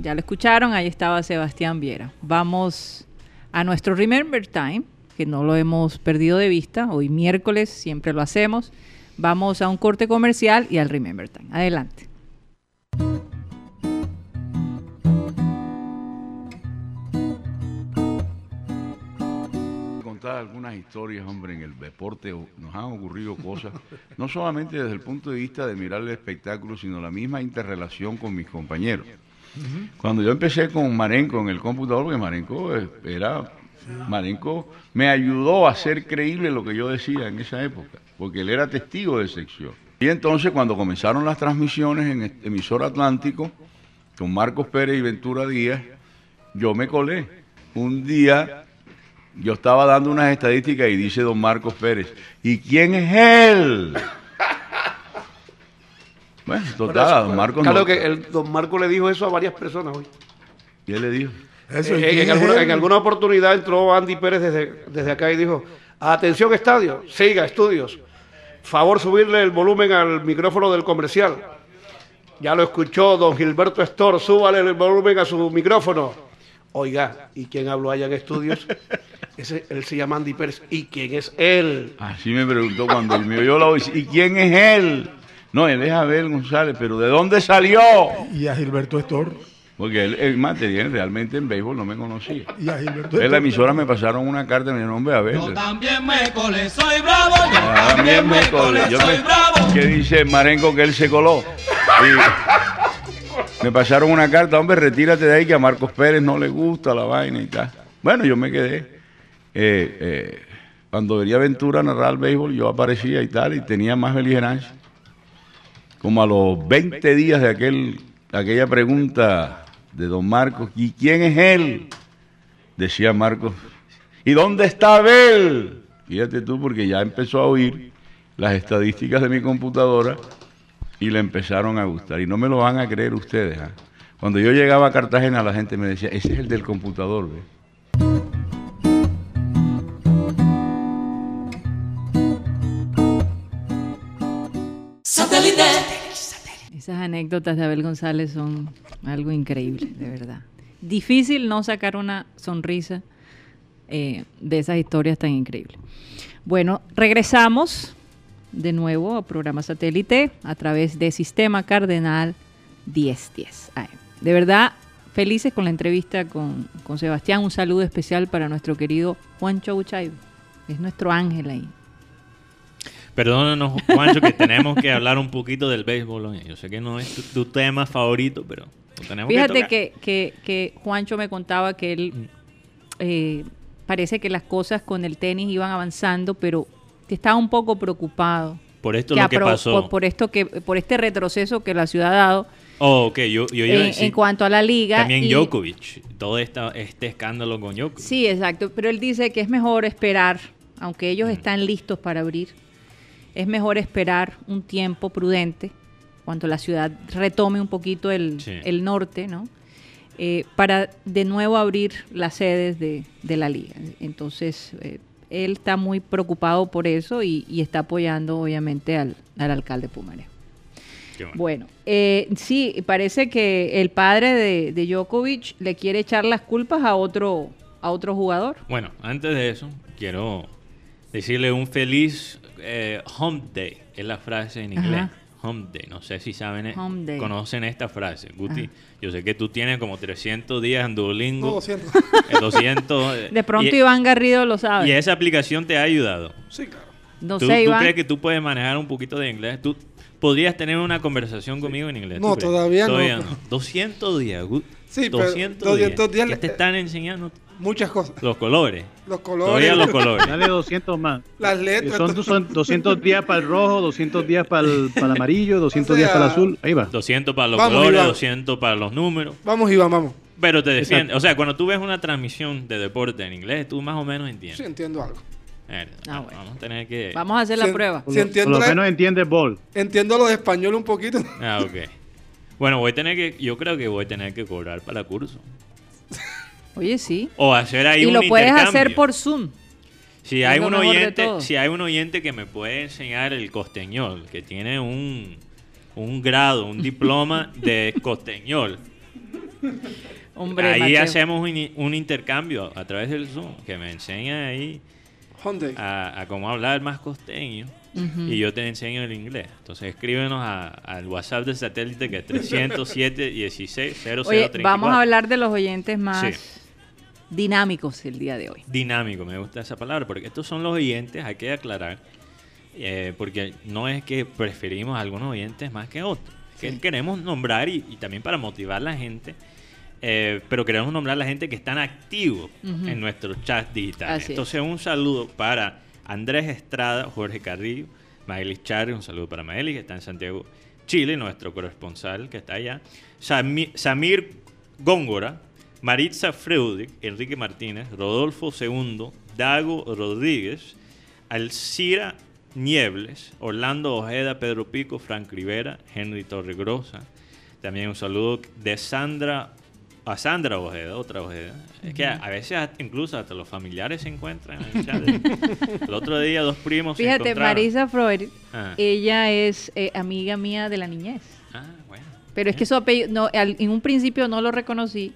ya lo escucharon, ahí estaba Sebastián Viera. Vamos a nuestro Remember Time, que no lo hemos perdido de vista. Hoy miércoles siempre lo hacemos. Vamos a un corte comercial y al Remember Time. Adelante. contar algunas historias, hombre, en el deporte nos han ocurrido cosas, no solamente desde el punto de vista de mirar el espectáculo, sino la misma interrelación con mis compañeros. Cuando yo empecé con Marenco en el computador, porque Marenco era, Marenco me ayudó a hacer creíble lo que yo decía en esa época, porque él era testigo de sección. Y entonces cuando comenzaron las transmisiones en este emisor Atlántico, con Marcos Pérez y Ventura Díaz, yo me colé. Un día yo estaba dando unas estadísticas y dice don Marcos Pérez, ¿y quién es él? Bueno, total, don Marcos Claro no. que el don Marco le dijo eso a varias personas hoy. ¿Y él le dijo? Eso, ¿y Eh, en, alguna, en alguna oportunidad entró Andy Pérez desde, desde acá y dijo, atención estadio, siga estudios, favor subirle el volumen al micrófono del comercial. Ya lo escuchó don Gilberto Estor, súbale el volumen a su micrófono. Oiga, ¿y quién habló allá en estudios? Ese, él se llama Andy Pérez. ¿Y quién es él? Así me preguntó cuando él me oyó la voz. ¿Y quién es él? No, él es Abel González, pero ¿de dónde salió? Y a Gilberto Estor. Porque él, el material realmente en béisbol no me conocía. Y a Gilberto En la Estor. emisora me pasaron una carta, mi nombre Abel. También me colé, soy bravo. Yo Ah, también me colé, Yo soy me- bravo. que dice Marenco que él se coló. Y me pasaron una carta, hombre, retírate de ahí que a Marcos Pérez no le gusta la vaina y tal. Bueno, yo me quedé. Eh, eh, cuando venía Ventura a narrar el béisbol, yo aparecía y tal, y tenía más beligerancia. Como a los 20 días de aquel, aquella pregunta de don Marcos, ¿y quién es él? Decía Marcos, ¿y dónde está Abel? Fíjate tú, porque ya empezó a oír las estadísticas de mi computadora y le empezaron a gustar. Y no me lo van a creer ustedes. ¿ah? Cuando yo llegaba a Cartagena, la gente me decía, ese es el del computador. ¿ve?". Esas anécdotas de Abel González son algo increíble, de verdad. Difícil no sacar una sonrisa eh, de esas historias tan increíbles. Bueno, regresamos de nuevo a programa satélite a través de Sistema Cardenal 1010 AM. De verdad, felices con la entrevista con, con Sebastián. Un saludo especial para nuestro querido Juancho Uchaibo. Es nuestro ángel ahí. Perdónanos, Juancho, que tenemos que hablar un poquito del béisbol. Yo sé que no es tu, tu tema favorito, pero lo tenemos Fíjate que que, que, que Juancho me contaba que él eh, parece que las cosas con el tenis iban avanzando, pero que estaba un poco preocupado. Por esto lo que apro- pasó. Por, por esto que, por este retroceso que la ciudad ha dado Oh, ok, yo, yo iba a en, decir en cuanto a la liga. también y- Djokovic, todo esta, este escándalo con Djokovic. Sí, exacto. Pero él dice que es mejor esperar aunque ellos están listos para abrir, es mejor esperar un tiempo prudente cuando la ciudad retome un poquito el, Sí. el norte, ¿no? Eh, para de nuevo abrir las sedes de, de la liga. Entonces, eh, él está muy preocupado por eso y, y está apoyando obviamente al, al alcalde Pumarejo. Bueno, eh, sí, parece que el padre de, de Djokovic le quiere echar las culpas a otro, a otro jugador. Bueno, antes de eso, quiero decirle un feliz eh, Home Day. Es la frase en inglés. Ajá. Home Day. No sé si saben, eh, Home Day. conocen esta frase. Guti, Ajá. yo sé que tú tienes como 300 días en Duolingo. No, 200. eh, 200. De pronto y, Iván Garrido lo y sabe. esa aplicación te ha ayudado. Sí, claro. No ¿Tú, sé, tú Iván. crees que tú puedes manejar un poquito de inglés? ¿Tú podrías tener una conversación conmigo en inglés? ¿Tú No, crees? todavía no. 200 días. Gu- Sí, pero 200, 200 días ¿Qué le- te están enseñando? Muchas cosas. Los colores. Los Todavía colores, los colores. Dale 200 más. las Eh, letras. Son, son 200 días para el rojo, 200 días para el, para el amarillo, 200 O sea, días para el azul. Ahí va. 200 para los Vamos, colores, Iván. 200 para los números. Vamos, Iván, vamos. Pero te defiende. Exacto. O sea, cuando tú ves una transmisión de deporte en inglés, tú más o menos Sí, entiendes. entiendo algo. Ah, vamos, bueno. vamos a tener que. Vamos a hacer la Sí, prueba. Por Sí, lo- entiendo por lo la- menos entiende ball. Entiendo lo de español un poquito. Ah, ok. Bueno, voy a tener que. Yo creo que voy a tener que cobrar para curso. Oye, sí. O hacer ahí Y un lo puedes hacer por Zoom. Si hay un oyente, si hay un oyente que me puede enseñar el costeñol, que tiene un, un grado, un diploma de costeñol, Hombre, ahí Mateo. hacemos un, un intercambio a través del Zoom, que me enseña ahí a, a cómo hablar más costeño Y yo te enseño el inglés. Entonces escríbenos a- al WhatsApp del satélite que es 307 16 Oye, vamos a hablar de los oyentes más Sí. dinámicos el día de hoy. dinámico, me gusta esa palabra, porque estos son los oyentes, hay que aclarar, eh, porque no es que preferimos a algunos oyentes más que otros, que queremos nombrar y, y también para motivar a la gente, eh, pero queremos nombrar a la gente que están activos Ujú. en nuestros chats digitales. Así es. Entonces, un saludo para Andrés Estrada, Jorge Carrillo, Maelis Charri, un saludo para Maelis, que está en Santiago, Chile, nuestro corresponsal que está allá, Sami- Samir Góngora, Maritza Freudig, Enrique Martínez, Rodolfo II, Dago Rodríguez, Alcira Niebles, Orlando Ojeda, Pedro Pico, Frank Rivera, Henry Torregrosa. También un saludo de Sandra, a Sandra Ojeda, otra Ojeda. Es que a, a veces incluso hasta los familiares se encuentran en el chat. el otro día dos primos se Fíjate, encontraron. Marisa Freud, Ah. ella es eh, amiga mía de la niñez. Ah, bueno. Pero es que su apellido, no, al- en un principio no lo reconocí.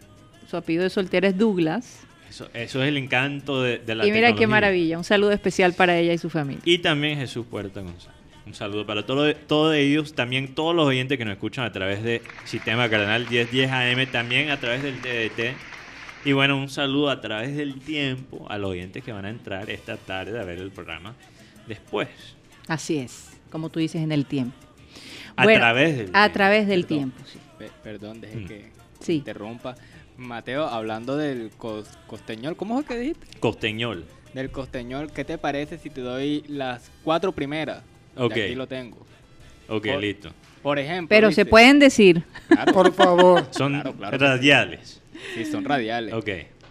Su apellido de soltera es Douglas. Eso, eso es el encanto de, de la Y mira qué maravilla. Un saludo especial para ella y su familia. Y también Jesús Puerta González. Un saludo para todo- todos ellos, también todos los oyentes que nos escuchan a través de Sistema Cardenal 1010 AM, también a través del TDT. Y bueno, un saludo a través del tiempo a los oyentes que van a entrar esta tarde a ver el programa después. Así es, como tú dices en el tiempo. A Bueno, través del A tiempo. través del Perdón. tiempo, sí. Pe- perdón, deje Mm. que Sí. interrumpa. Mateo, hablando del cos- costeñol, ¿cómo es que dijiste? Costeñol. Del costeñol, ¿qué te parece si te doy las cuatro primeras? De Ok. Aquí lo tengo. Ok, Por- listo. Por ejemplo. Pero se pueden decir. Claro, Por favor. Son Claro, claro que sí. radiales. sí, son radiales. Ok.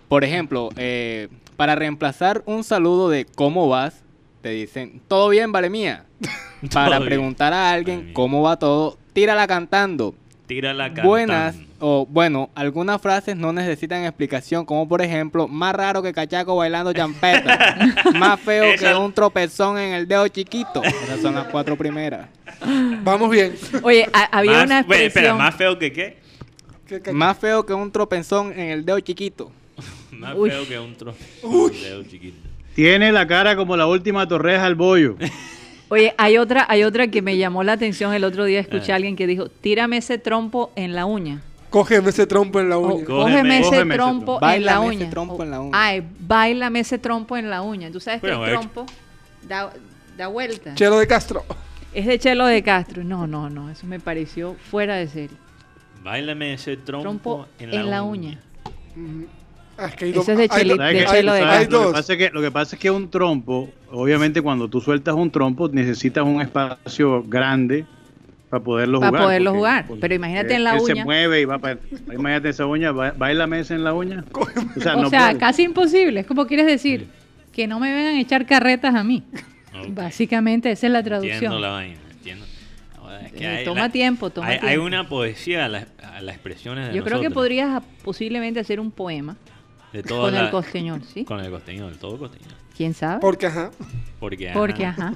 Por ejemplo, eh, para reemplazar un saludo de ¿cómo vas? Te dicen, ¿todo bien, vale mía? Para preguntar a alguien cómo va todo, tírala cantando. Tírala cantando. Buenas, o bueno, algunas frases no necesitan explicación, como por ejemplo, más raro que cachaco bailando champeta, más feo Esa- que un tropezón en el dedo chiquito. Esas son las cuatro primeras. Vamos bien. Oye, había Más- una expresión. espera, más feo que qué? ¿Qué ca- Más feo que un tropezón en el dedo chiquito. Más Uy. feo que un trozo. Un dedo chiquito. Tiene la cara como la última torreja al bollo. Oye, hay otra, hay otra que me llamó la atención el otro día. Escuché Ah. a alguien que dijo: Tírame ese trompo en la uña. Cógeme ese trompo en la uña. Co- cógeme, Cógeme- ese cógeme trompo en la Báilame ese uña. trompo en la uña. Ay, bailame ese trompo en la uña. Tú sabes que Bueno, el hecho. trompo da, da vuelta. Chelo de Castro. Es de Chelo de Castro. No, no, no. Eso me pareció fuera de serie. Báilame ese trompo, Trompo en la, uña. Ah, Lo que, pasa es que, lo que pasa es que un trompo, obviamente cuando tú sueltas un trompo necesitas un espacio grande para poderlo Para jugar. poderlo porque- jugar. porque Pero imagínate en la él se uña. mueve y va para... Imagínate esa uña, ba- bailame esa en la uña. O sea, o no sea, puede. casi imposible. Es como quieres decir. Que no me vengan a echar carretas a mí. Básicamente esa es la Entiendo traducción. la vaina, entiendo. Ahora, es que Eh, hay toma la- tiempo, toma hay, hay tiempo. una poesía a, la- a las expresiones de Yo creo que podrías posiblemente hacer un poema de todas con el las- costeñol, ¿sí? Con el costeñol, todo costeñol. ¿Quién sabe? Porque, ajá. Porque, ajá, Porque, ajá.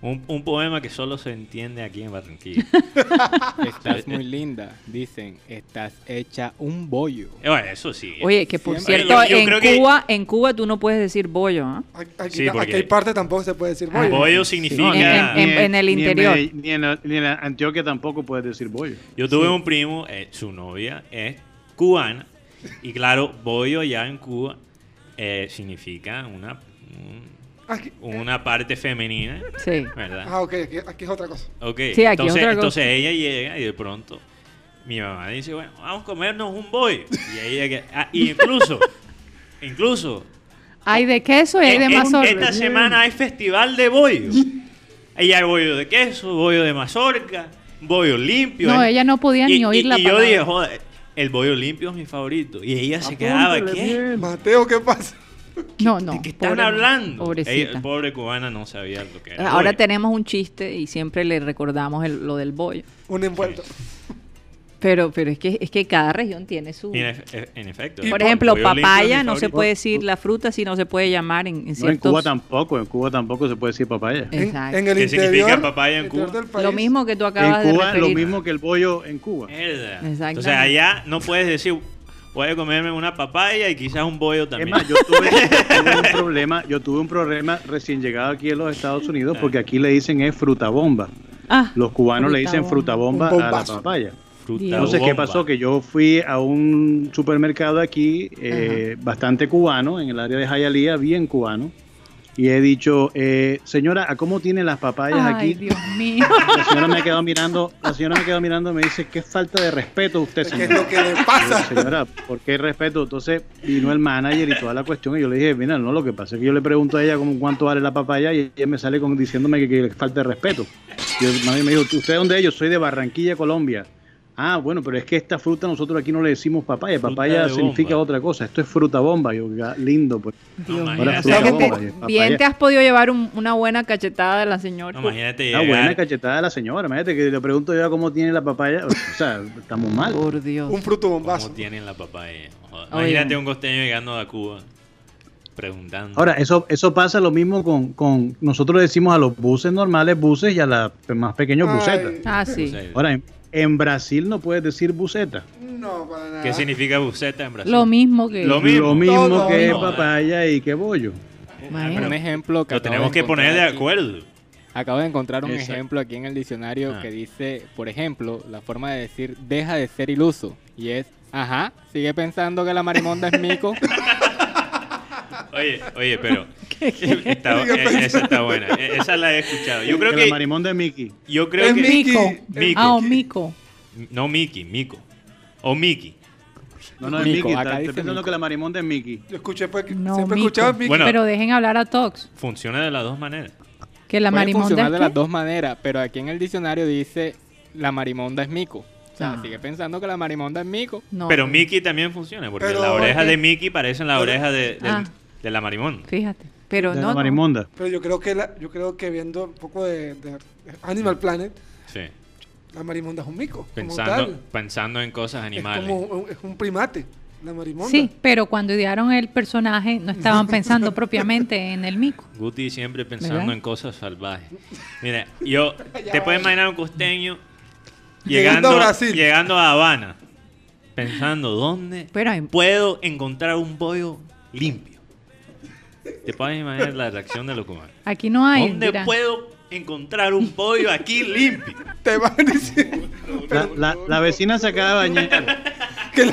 Un, un poema que solo se entiende aquí en Barranquilla. Estás muy linda. Dicen, estás hecha un bollo. Eh, bueno, eso sí. Oye, que por Siempre. cierto, Yo- yo creo en que- Cuba, en Cuba tú no puedes decir bollo, ¿ah? Aquí, Sí, porque- aquí hay parte tampoco se puede decir Ah, bollo. Bollo significa... en- en- el ni interior. Medell- Ni en, ni en Antioquia tampoco puedes decir bollo. Yo tuve un primo, eh, su novia es cubana, y claro, bollo ya en Cuba eh, significa una, un- una parte femenina, Sí. ¿verdad? Ah, ok, aquí, aquí es otra cosa. Ok, Sí, aquí es entonces, otra cosa. entonces ella llega y de pronto mi mamá dice, bueno, vamos a comernos un bollo. Y ella que- ah, y incluso, incluso, Hay de queso y hay de mazorca. esta semana hay festival de bollo. Ahí hay bollo de queso, bollo de mazorca, bollo limpio. No, ella no podía y, ni oír y- la y yo dije, joder, el bollo limpio es mi favorito. Y ella se quedaba, bien. Mateo, ¿qué pasa? No, no. ¿De qué están pobre- hablando? pobrecita. Ella, el pobre cubana no sabía lo que era. Ahora bollo. tenemos un chiste y siempre le recordamos el- lo del bollo. Un envuelto. Pero, pero es que es que cada región tiene su. En, efe- en efecto. Por ejemplo, papaya no se puede decir la fruta, sino se puede llamar en, en No, en. Cuba tampoco, en Cuba tampoco se puede decir papaya. En, Exacto. en el ¿Qué interior, significa papaya en Cuba? del país. Lo mismo que tú En acabas de Cuba lo referir. mismo que el bollo en Cuba. Exactamente. O sea, allá no puedes decir, voy a comerme una papaya y quizás un bollo Es también. más, yo tuve, yo tuve un problema, yo tuve un problema recién llegado aquí en los Estados Unidos porque aquí le dicen es fruta bomba. Ah, Los cubanos le dicen bomba. fruta bomba a la papaya. Fruta Entonces, ¿qué bomba. pasó? Que yo fui a un supermercado aquí, eh, bastante cubano, en el área de Hialeah, bien cubano, y he dicho, eh, señora, ¿a cómo tienen las papayas Ay, aquí? Dios mío. La señora me quedó mirando, la señora me quedó mirando y me dice, qué falta de respeto usted, ¿Qué es señora. lo que le Yo, pasa? señora, ¿por qué respeto? Entonces vino el manager y toda la cuestión y yo le dije, mira, no, lo que pasa es que yo le pregunto a ella como cuánto vale la papaya y ella me sale con, diciéndome que, que le falta de respeto. Y yo, mami me dijo, ¿usted de dónde es? Yo soy de Barranquilla, Colombia. Ah, bueno, pero es que esta fruta nosotros aquí no le decimos papaya, Fruta papaya de significa bomba. otra cosa, esto es fruta bomba. Yo, "Ah, lindo, pues. No. Ahora fruta bomba, te- bien te has podido llevar un- una buena cachetada de la señora. No, imagínate Una llegar. buena cachetada de la señora, imagínate que le pregunto yo cómo tiene la papaya, o sea, estamos mal. Por Dios. Un fruto ¿Cómo bombazo. tienen la papaya? Joder, Oye. Imagínate un costeño llegando a Cuba preguntando. Ahora, eso, eso pasa lo mismo con, con, nosotros decimos a los buses normales buses y a los más pequeños busetas. Ah, sí. Ahora, en, Brasil no puedes decir buseta. No, para nada. ¿Qué significa buceta en Brasil? Lo mismo que. Lo mismo. Lo mismo Todo. que papaya y que bollo. Imagínate. Un ejemplo que Lo tenemos que poner de aquí. acuerdo. Acabo de encontrar un Exacto. ejemplo aquí en el diccionario Ah. que dice, por ejemplo, la forma de decir deja de ser iluso. Y es, ajá, sigue pensando que la marimonda es mico. Oye, oye, pero está- eh, esa está buena. Eh, Esa la he escuchado. Yo creo Que la que marimonda de Mickey. yo creo Es que Mico. Mico. Ah, o mico. no Mickey, Mico o Mickey. No, no, es Mickey. acá Está, pensando Mico. que la marimonda es Mickey. Yo escuché, pues, No, siempre he mico. escuchado Mickey. Bueno. Pero dejen hablar a Tox. Funciona de las dos maneras. Que la Puede marimonda funcionar es de las dos maneras, pero aquí en el diccionario dice la marimonda es mico. O sea, Ah. sigue pensando que la marimonda es mico. No, Pero Mickey también funciona, porque Pero- la oreja de Mickey parecen la Pero- oreja de, Ah. de la marimón. fíjate. Pero de no, la no. marimonda. Pero yo creo que la, yo creo que viendo un poco de, de Animal Planet, Sí. la marimonda es un mico. como Pensando, tal. pensando en cosas animales. Es como un, es un primate, la marimonda. Sí, pero cuando idearon el personaje no estaban pensando propiamente en el mico. Guti siempre pensando ¿Verdad? en cosas salvajes. Mira, yo te puedes imaginar un costeño Llegando llegando, a Brasil. llegando a Habana, pensando dónde Pero hay- puedo encontrar un pollo limpio. Te puedes imaginar la reacción de los cubanos. Aquí no hay. ¿Dónde puedo encontrar un pollo aquí limpio? Te van diciendo La, la- la vecina se acaba de bañar. que la-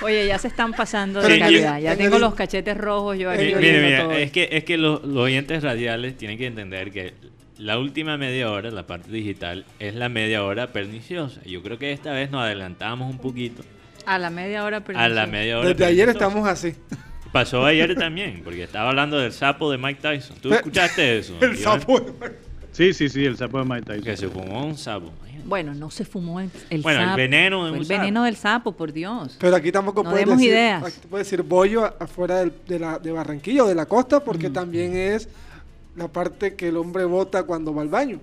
Oye, ya se están pasando de calidad. Ya en tengo los cachetes rojos yo aquí. Mi- oliendo Mire, todo. mira, es que, es que los, los oyentes radiales tienen que entender que la última media hora, la parte digital, es la media hora perniciosa. Yo creo que esta vez nos adelantamos un poquito A la media hora a la media hora. Desde ayer estamos así. Pasó ayer también, porque estaba hablando del sapo de Mike Tyson. ¿Tú escuchaste eso? El Iván? sapo. Sí, sí, sí, el sapo de Mike Tyson. Que se fumó un sapo. Bueno, no se fumó el, el Bueno, el sapo. veneno de un el sapo. veneno del sapo, por Dios. Pero aquí tampoco No puedes demos decir, ideas. aquí puedes decir bollo afuera del- de, la, de Barranquilla o de la costa, porque también es la parte que el hombre bota cuando va al baño.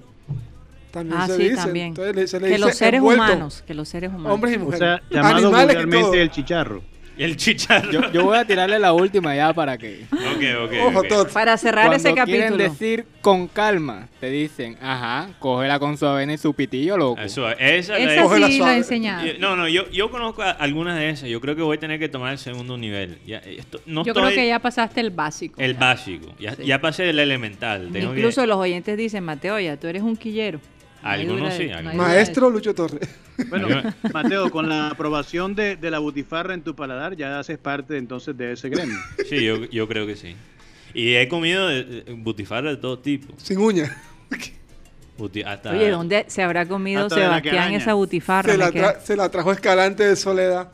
También Ah, se sí, dice. también. Entonces le- se le que dice los seres envuelto. humanos, que los seres humanos. Hombres y O mujeres. sea, llamado Animales vulgarmente todo. el chicharro. El chicharro. Yo, yo voy a tirarle la última ya para que. Ok, ok. Ojo. Para cerrar Cuando ese quieren capítulo. decir con calma, te dicen, ajá, cógela con su avena y su pitillo, loco. Eso, esa Esa la- sí enseñado. No, no, yo, yo conozco algunas de esas. Yo creo que voy a tener que tomar el segundo nivel. Ya, esto- no Yo creo que ya pasaste el básico. El básico. Ya, Sí. ya pasé el elemental. Tengo que- Incluso los oyentes dicen, Mateo, ya tú eres un quillero. Algunos sí, algunos. Maestro. Lucho Torres. Bueno, Mateo, con la aprobación de, de la butifarra en tu paladar, ya haces parte entonces de ese gremio. Sí, yo, yo creo que sí. Y he comido butifarra de todo tipo. Sin uña. Buti- hasta- Oye, ¿dónde se habrá comido Sebastián esa butifarra? La, se la trajo Escalante de Soledad.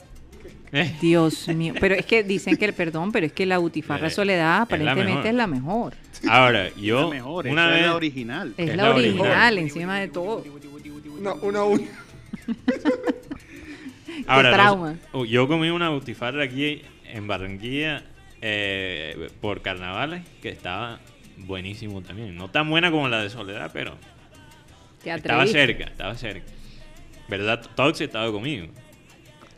Eh, Dios mío. Pero es que dicen que, el perdón, pero es que la butifarra Eh, Soledad es la aparentemente mejor. es la mejor. Ahora, la yo mejor, una vez... es la original. Es, Es la, la original, original. encima de todo. Una, una uña. Ahora, no- trauma. uh, yo comí una butifarra aquí en Barranquilla eh, por carnavales que estaba buenísimo también. No tan buena como la de Soledad, pero Te estaba cerca, estaba cerca. ¿Verdad? Tox estaba conmigo.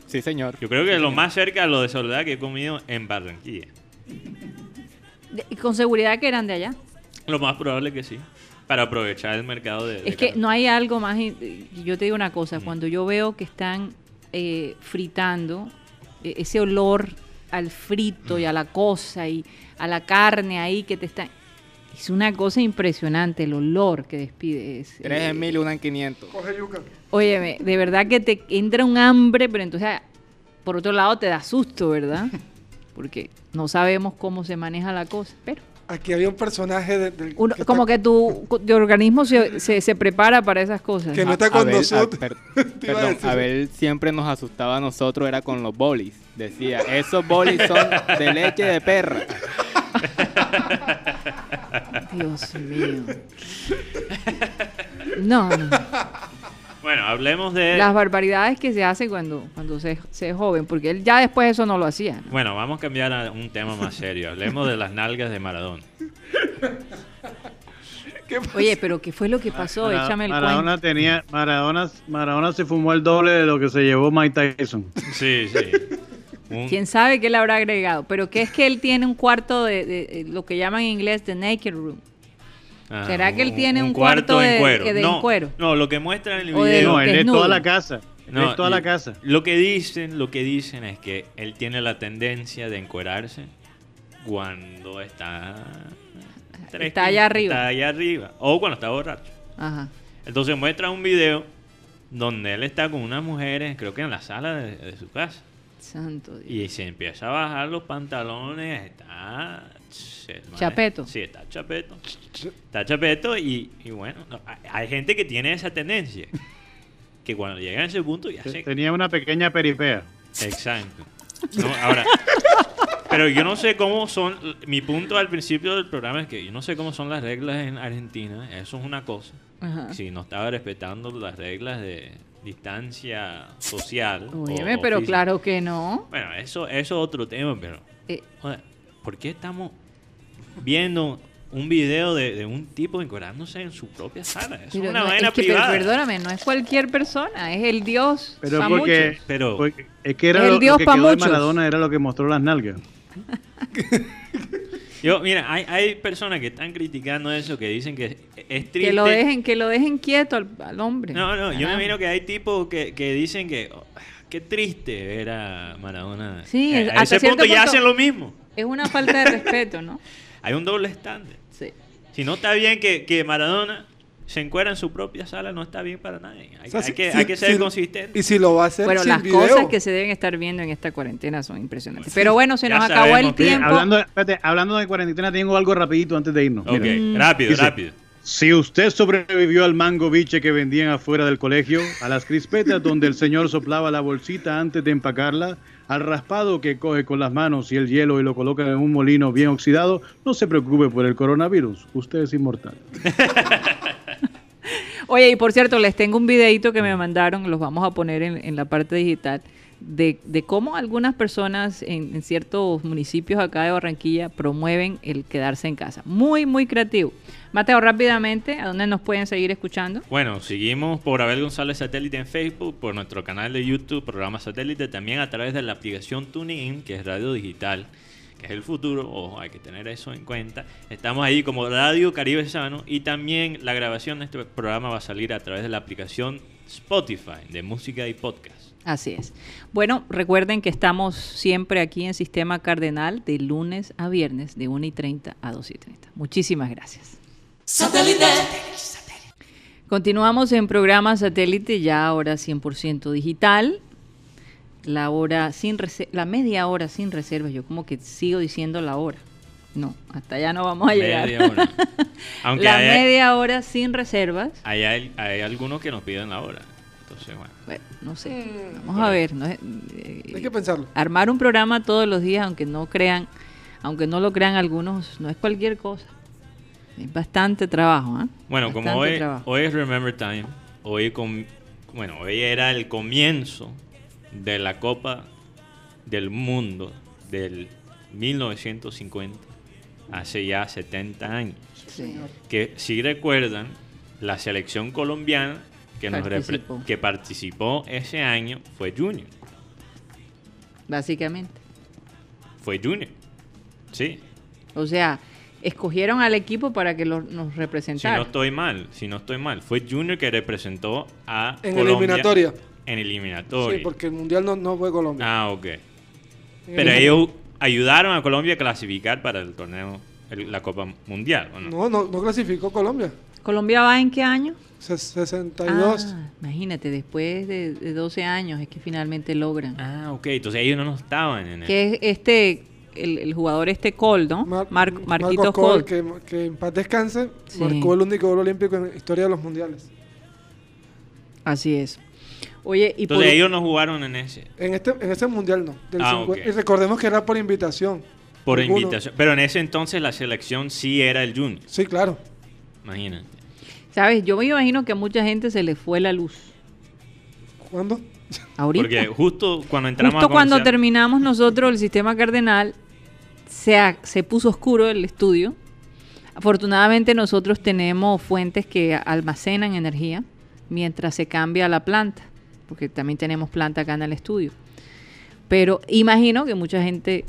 Sí, señor. Yo creo que lo más cerca a lo de Soledad que he comido en Barranquilla. De- Y con seguridad que eran de allá. Lo más probable que sí. Para aprovechar el mercado de... de Es que carne. no hay algo más. in- Yo te digo una cosa, Mm. cuando yo veo que están eh, fritando, eh, ese olor al frito y a la cosa y a la carne ahí que te están. Es una cosa impresionante el olor que despide. Es, Tres eh, en mil, una en 500. Coge yuca. Óyeme, de verdad que te entra un hambre, pero entonces, por otro lado, te da susto, ¿verdad? Porque no sabemos cómo se maneja la cosa, pero Aquí había un personaje de- del- uno- que está- como que tu, tu organismo se, se, se prepara para esas cosas. Que no está con Abel- nosotros. per- a perdón, decir. Abel siempre nos asustaba a nosotros, era con los bolis. Decía, esos bolis son de leche de perra. Dios mío. No, no. Bueno, hablemos de... Las barbaridades que se hace cuando, cuando se, se es joven, porque él ya después eso no lo hacía. ¿no? Bueno, vamos a cambiar a un tema más serio. Hablemos de las nalgas de Maradona. Oye, pero ¿qué fue lo que pasó? Mara- Échame el Maradona cuento. tenía, Maradona, Maradona se fumó el doble de lo que se llevó Mike Tyson. Sí, sí. Un- ¿Quién sabe qué le habrá agregado? Pero que es que él tiene un cuarto de, de- de lo que llaman en inglés the naked room. ah, ¿Será que él tiene un cuarto en de- cuero? de- de no, cuero? No, lo que muestra en el O video... No, él es toda la casa. Él No, es toda la casa. Lo que dicen, lo que dicen es que él tiene la tendencia de encuerarse cuando está tres Está allá arriba. Está allá arriba o cuando está borracho. Ajá. Entonces muestra un video donde él está con unas mujeres, creo que en la sala de, de su casa, Santo Dios. y se empieza a bajar los pantalones, está Chapeto. Sí, está chapeto. Está chapeto y, y bueno, no, hay, hay gente que tiene esa tendencia. Que cuando llega a ese punto ya se Tenía una pequeña peripea. Exacto. No, ahora, pero yo no sé cómo son. Mi punto al principio del programa es que yo no sé cómo son las reglas en Argentina. Eso es una cosa. Ajá. Si no estaba respetando las reglas de distancia social. Óyeme, o pero física. claro que no. Bueno, eso, eso es otro tema, pero. Eh, joder, ¿Por qué estamos viendo un video de, de un tipo encuadrándose en su propia sala? Pero es una no, vaina es que, pero privada. perdóname, no es cualquier persona, es el Dios. Pero pa' porque, muchos. Pero- porque es que era El lo, lo Dios que pa' quedó de. Maradona era lo que mostró las nalgas. Yo, mira, hay, hay personas que están criticando eso, que dicen que es triste. Que lo dejen, que lo dejen quieto al, al hombre. No, no, yo me imagino que hay tipos que, que dicen que oh, qué triste ver a Maradona. Sí, a, a hasta ese punto ya hacen lo mismo. Es una falta de respeto, ¿no? Hay un doble estándar. Sí. Si no está bien que, que Maradona se encuera en su propia sala, no está bien para nadie. Hay, O sea, hay si- que, si- hay que ser si- consistente. Y si lo va a hacer Bueno, sin las video. cosas que se deben estar viendo en esta cuarentena son impresionantes. Pero bueno, se ya nos acabó el tiempo. hablando, espérate, hablando de cuarentena, tengo algo rapidito antes de irnos. Ok, Mira. rápido, Dice, rápido. Si usted sobrevivió al mango biche que vendían afuera del colegio, a las crispetas donde el señor soplaba la bolsita antes de empacarla, al raspado que coge con las manos y el hielo y lo coloca en un molino bien oxidado, no se preocupe por el coronavirus. Usted es inmortal. Oye, y por cierto, les tengo un videito que me mandaron, los vamos a poner en, la parte digital, de, de cómo algunas personas en ciertos municipios acá de Barranquilla promueven el quedarse en casa. Muy, muy creativo. Mateo, rápidamente, ¿a dónde nos pueden seguir escuchando? Bueno, seguimos por Abel González Satélite en Facebook, por nuestro canal de YouTube, programa Satélite, también a través de la aplicación TuneIn, que es radio digital, que es el futuro, ojo, hay que tener eso en cuenta. Estamos ahí como Radio Caribe Sano y también la grabación de este programa va a salir a través de la aplicación Spotify de música y podcast. Así es. Bueno, recuerden que estamos siempre aquí en Sistema Cardenal de lunes a viernes de 1 y 30 a 2 y 30. Muchísimas gracias. Satélite. Continuamos en programa satélite, ya ahora 100% digital. La hora sin la media hora sin reservas. Yo como que sigo diciendo la hora. No, hasta allá no vamos a llegar. Hora. Aunque la media hora sin reservas. hay, hay- hay algunos que nos piden la hora. Entonces, bueno. Bueno, no sé. Vamos a ver. ¿no? Eh, Hay que pensarlo. Armar un programa todos los días, aunque no crean, aunque no lo crean algunos, no es cualquier cosa. Es bastante trabajo, ¿ah? Bueno, como hoy, trabajo. hoy es Remember Time, hoy com- bueno, hoy era el comienzo de la Copa del Mundo del 1950, hace ya 70 años. Sí. Que si recuerdan, la selección colombiana que, nos Participó. que participó ese año fue Junior. Básicamente. Fue Junior. Sí. O sea, escogieron al equipo para que lo- nos Si representara. no estoy mal, si no estoy mal, fue Junior que representó a En Colombia eliminatoria. En eliminatoria. Sí, porque el mundial no, no fue Colombia. Ah, ok. En Pero el- ellos ayudaron a Colombia a clasificar para el torneo, el- la Copa Mundial, ¿o no? No, no, no clasificó Colombia. ¿Colombia va en qué año? Se- 62. Ah, imagínate, después de, de 12 años es que finalmente logran. Ah, ok. Entonces ellos no estaban en el... Que es este, el, el jugador este Cole, ¿no? Mar- Mar- Marcos Marquitos Cole, Cole. que, que en paz descanse, Sí. marcó el único gol olímpico en la historia de los mundiales. Así es. Oye, y Entonces por- ellos no jugaron en ese, En este en ese mundial no. del Ah, 50. ok. Y recordemos que era por invitación. por invitación. Pero en ese entonces la selección sí era el Junior. Sí, claro. Imagínate. ¿Sabes? Yo me imagino que a mucha gente se le fue la luz. ¿Cuándo? Ahorita. Porque justo cuando entramos Justo a cuando terminamos nosotros el sistema cardenal, se, se puso oscuro el estudio. Afortunadamente nosotros tenemos fuentes que almacenan energía mientras se cambia la planta, porque también tenemos planta acá en el estudio. Pero imagino que mucha gente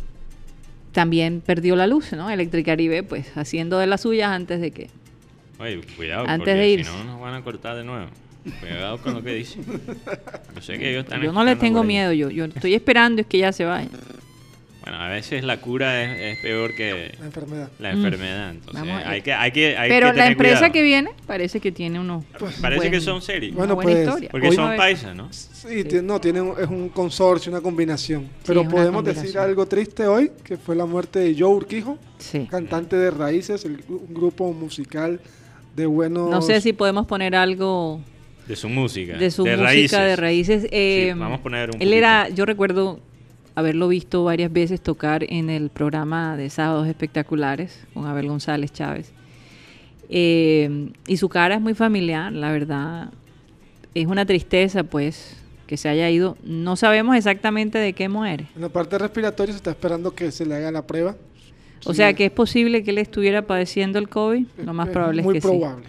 también perdió la luz, ¿no? Electricaribe, pues haciendo de las suyas antes de que... Oye, cuidado, Antes porque de si irse. no nos van a cortar de nuevo. Cuidado con lo que dicen. Yo sé que ellos están Yo no les tengo miedo, yo, yo estoy esperando es que ya se vayan. Bueno, a veces la cura es, es peor que La enfermedad. la Mm. enfermedad. Entonces, Vamos a- hay que, hay que, hay Pero que la empresa cuidado. que viene parece que tiene uno. Parece buen- que son serios. una Bueno, buena pues, historia. Porque Hoy- son paisas, ¿no? Sí, ti- no, tiene un- es un consorcio, una combinación. Pero podemos decir algo triste hoy, que fue la muerte de Joe Urquijo, Sí. cantante de Raíces, el- un grupo musical de buenos... No sé si podemos poner algo De su música. de su música raíces. de raíces. Eh, Sí, vamos a poner un Él era, yo recuerdo haberlo visto varias veces tocar en el programa de Sábados Espectaculares con Abel González Chávez. Eh, y su cara es muy familiar, la verdad. Es una tristeza, pues, que se haya ido. No sabemos exactamente de qué muere. En la parte respiratoria se está esperando que se le haga la prueba. O Sí, sea, que es posible que él estuviera padeciendo el COVID. Lo más probable es muy que sí. probable.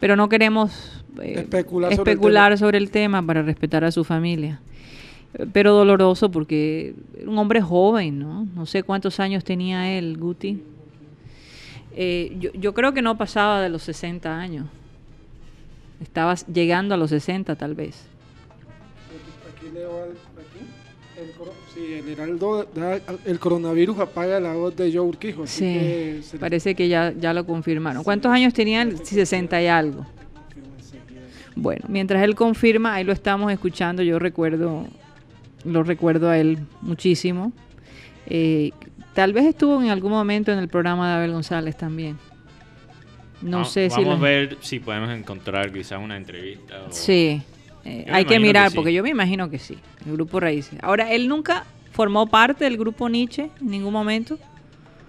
Pero no queremos eh, Especular sobre el tema para respetar a su familia. Pero doloroso porque era un hombre joven, ¿no? No sé cuántos años tenía él, Guti. Eh, yo, yo creo que no pasaba de los 60 años. Estaba llegando a los 60 tal vez. Aquí leo al- aquí. El, sí, el heraldo da- el coronavirus apaga la voz de Joe Urquijo. así Sí, que se- parece que ya, ya lo confirmaron. ¿Cuántos años tenía él? Sí, 60 y algo. Bueno, mientras él confirma, ahí lo estamos escuchando. Yo recuerdo, lo recuerdo a él muchísimo. Eh, tal vez estuvo en algún momento en el programa de Abel González también. No sé si. Vamos a ver si podemos encontrar quizás una entrevista. o- Sí, eh, me hay que mirar, que sí. porque yo me imagino que sí. El grupo Raíces. Ahora, él nunca formó parte del grupo Nietzsche en ningún momento.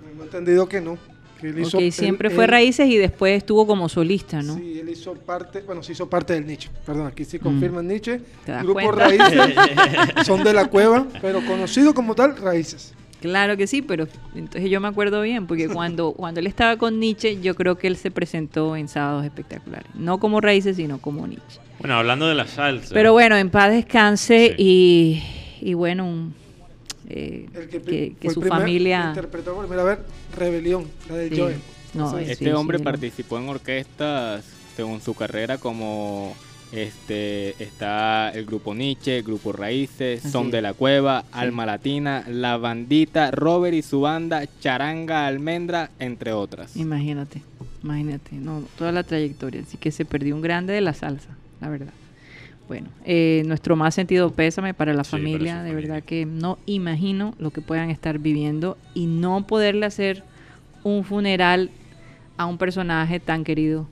Tengo entendido que no. Que él hizo- él- siempre fue él- Raíces y después estuvo como solista, ¿no? Sí, él hizo parte, bueno, sí hizo parte del nicho. Perdón, aquí sí confirman Nietzsche. Mm. ¿Te das Grupo cuenta? Raíces son de la cueva, pero conocido como tal, Raíces. Claro que sí, pero entonces yo me acuerdo bien, porque cuando, cuando él estaba con Nietzsche, yo creo que él se presentó en sábados espectaculares. No como Raíces, sino como Nietzsche. Bueno, hablando de la salsa. Pero bueno, en paz descanse y, y bueno, un, eh, El que, que, que fue el su primer- familia... Interpretó por primera vez Rebelión, la de Sí. Joel. No, Eso es. sí, Este hombre sí, participó en orquestas según su carrera como este está el grupo Nietzsche, el grupo Raíces, Así Son es. de la Cueva, Alma Latina, La Bandita, Robert y su banda, Charanga Almendra, entre otras. Imagínate, imagínate, no, toda la trayectoria. Así que se perdió un grande de la salsa, la verdad. Bueno, eh, nuestro más sentido pésame para la Sí, familia. de familia. verdad que no imagino lo que puedan estar viviendo y no poderle hacer un funeral a un personaje tan querido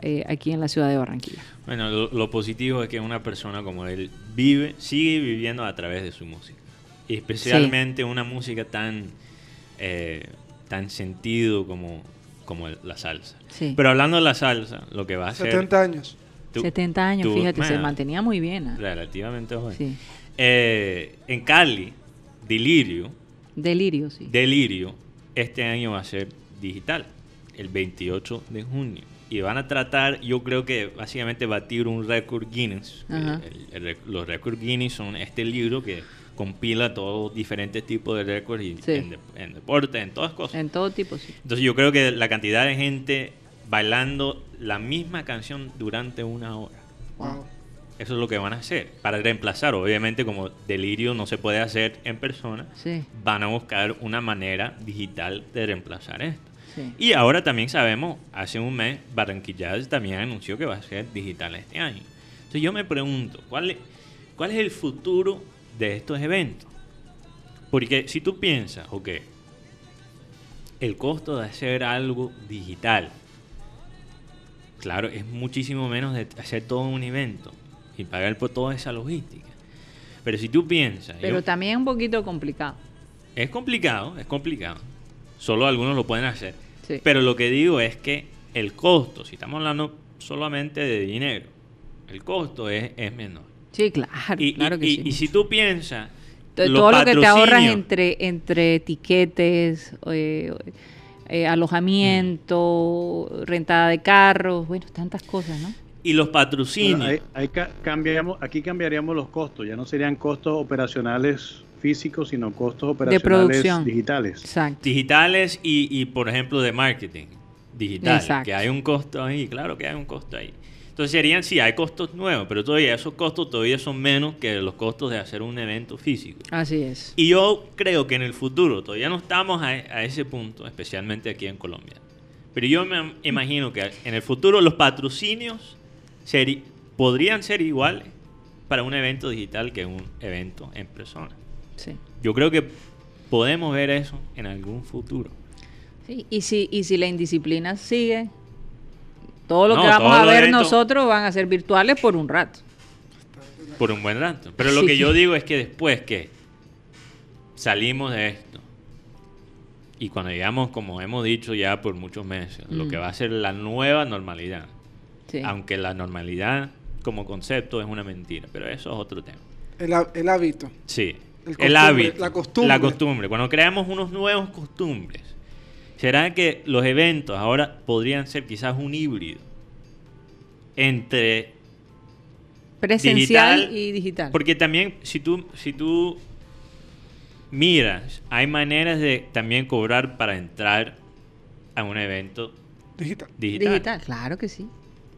eh, aquí en la ciudad de Barranquilla. Bueno, lo, lo positivo es que una persona como él vive, sigue viviendo a través de su música. Y especialmente una música tan, eh, tan sentido como, como la salsa. Sí. Pero hablando de la salsa, lo que va a ser... 70 años. Tú- 70 años, tú- fíjate, se man, mantenía muy bien. ah. Relativamente joven. Sí. Eh, en Cali, Delirio, Delirio, sí. Delirio, este año va a ser digital, el 28 de junio. Y van a tratar, yo creo que básicamente batir un récord Guinness. El- los récords Guinness son este libro que compila todos diferentes tipos de récords y Sí. en, de- en deporte, en todas cosas. En todo tipo, sí. Entonces yo creo que la cantidad de gente bailando la misma canción durante una hora. Wow. Eso es lo que van a hacer. Para reemplazar, obviamente como delirio no se puede hacer en persona, Sí, van a buscar una manera digital de reemplazar esto. sí. Y ahora también sabemos, hace un mes Barranquilla también anunció que va a ser digital este año. Entonces yo me pregunto, ¿cuál es, cuál es el futuro de estos eventos? Porque si tú piensas, ok, el costo de hacer algo digital, claro, es muchísimo menos de hacer todo un evento y pagar por toda esa logística. Pero si tú piensas, yo- Pero también un poquito complicado. es complicado, es complicado. Solo algunos lo pueden hacer. Sí. Pero lo que digo es que el costo, si estamos hablando solamente de dinero, el costo es, es menor. Sí, claro, Y, claro que y- sí. y si tú piensas, todo lo que te ahorras entre entre etiquetes, eh, eh, alojamiento, rentada de carros, bueno, tantas cosas, ¿no? y los Bueno, patrocinios, ahí- ahí ca- cambiamos, aquí cambiaríamos los costos, ya no serían costos operacionales físicos, sino costos operacionales producción. digitales. Exacto. digitales y, y, por ejemplo, de marketing digital, Exacto. que hay un costo ahí, claro que hay un costo ahí. Entonces serían, sí, hay costos nuevos, pero todavía esos costos todavía son menos que los costos de hacer un evento físico. Así es. Y yo creo que en el futuro, todavía no estamos a, a ese punto, especialmente aquí en Colombia. Pero yo me imagino que en el futuro los patrocinios seri- podrían ser iguales para un evento digital que un evento en persona. Sí. Yo creo que podemos ver eso en algún futuro. Sí, Y si y si la indisciplina sigue, todo lo No, que vamos a ver eventos- nosotros van a ser virtuales por un rato. Por un buen rato. Pero lo Sí. que yo digo es que después que salimos de esto y cuando llegamos, como hemos dicho ya por muchos meses, lo Mm. que va a ser la nueva normalidad, Sí. aunque la normalidad como concepto es una mentira, pero eso es otro tema. El, há- el hábito. Sí, El hábito, la costumbre. la costumbre. Cuando creamos unos nuevos costumbres, ¿será que los eventos ahora podrían ser quizás un híbrido entre Presencial digital, y digital. Porque también, si tú, si tú miras, hay maneras de también cobrar para entrar a un evento Digital. digital. digital, claro que sí.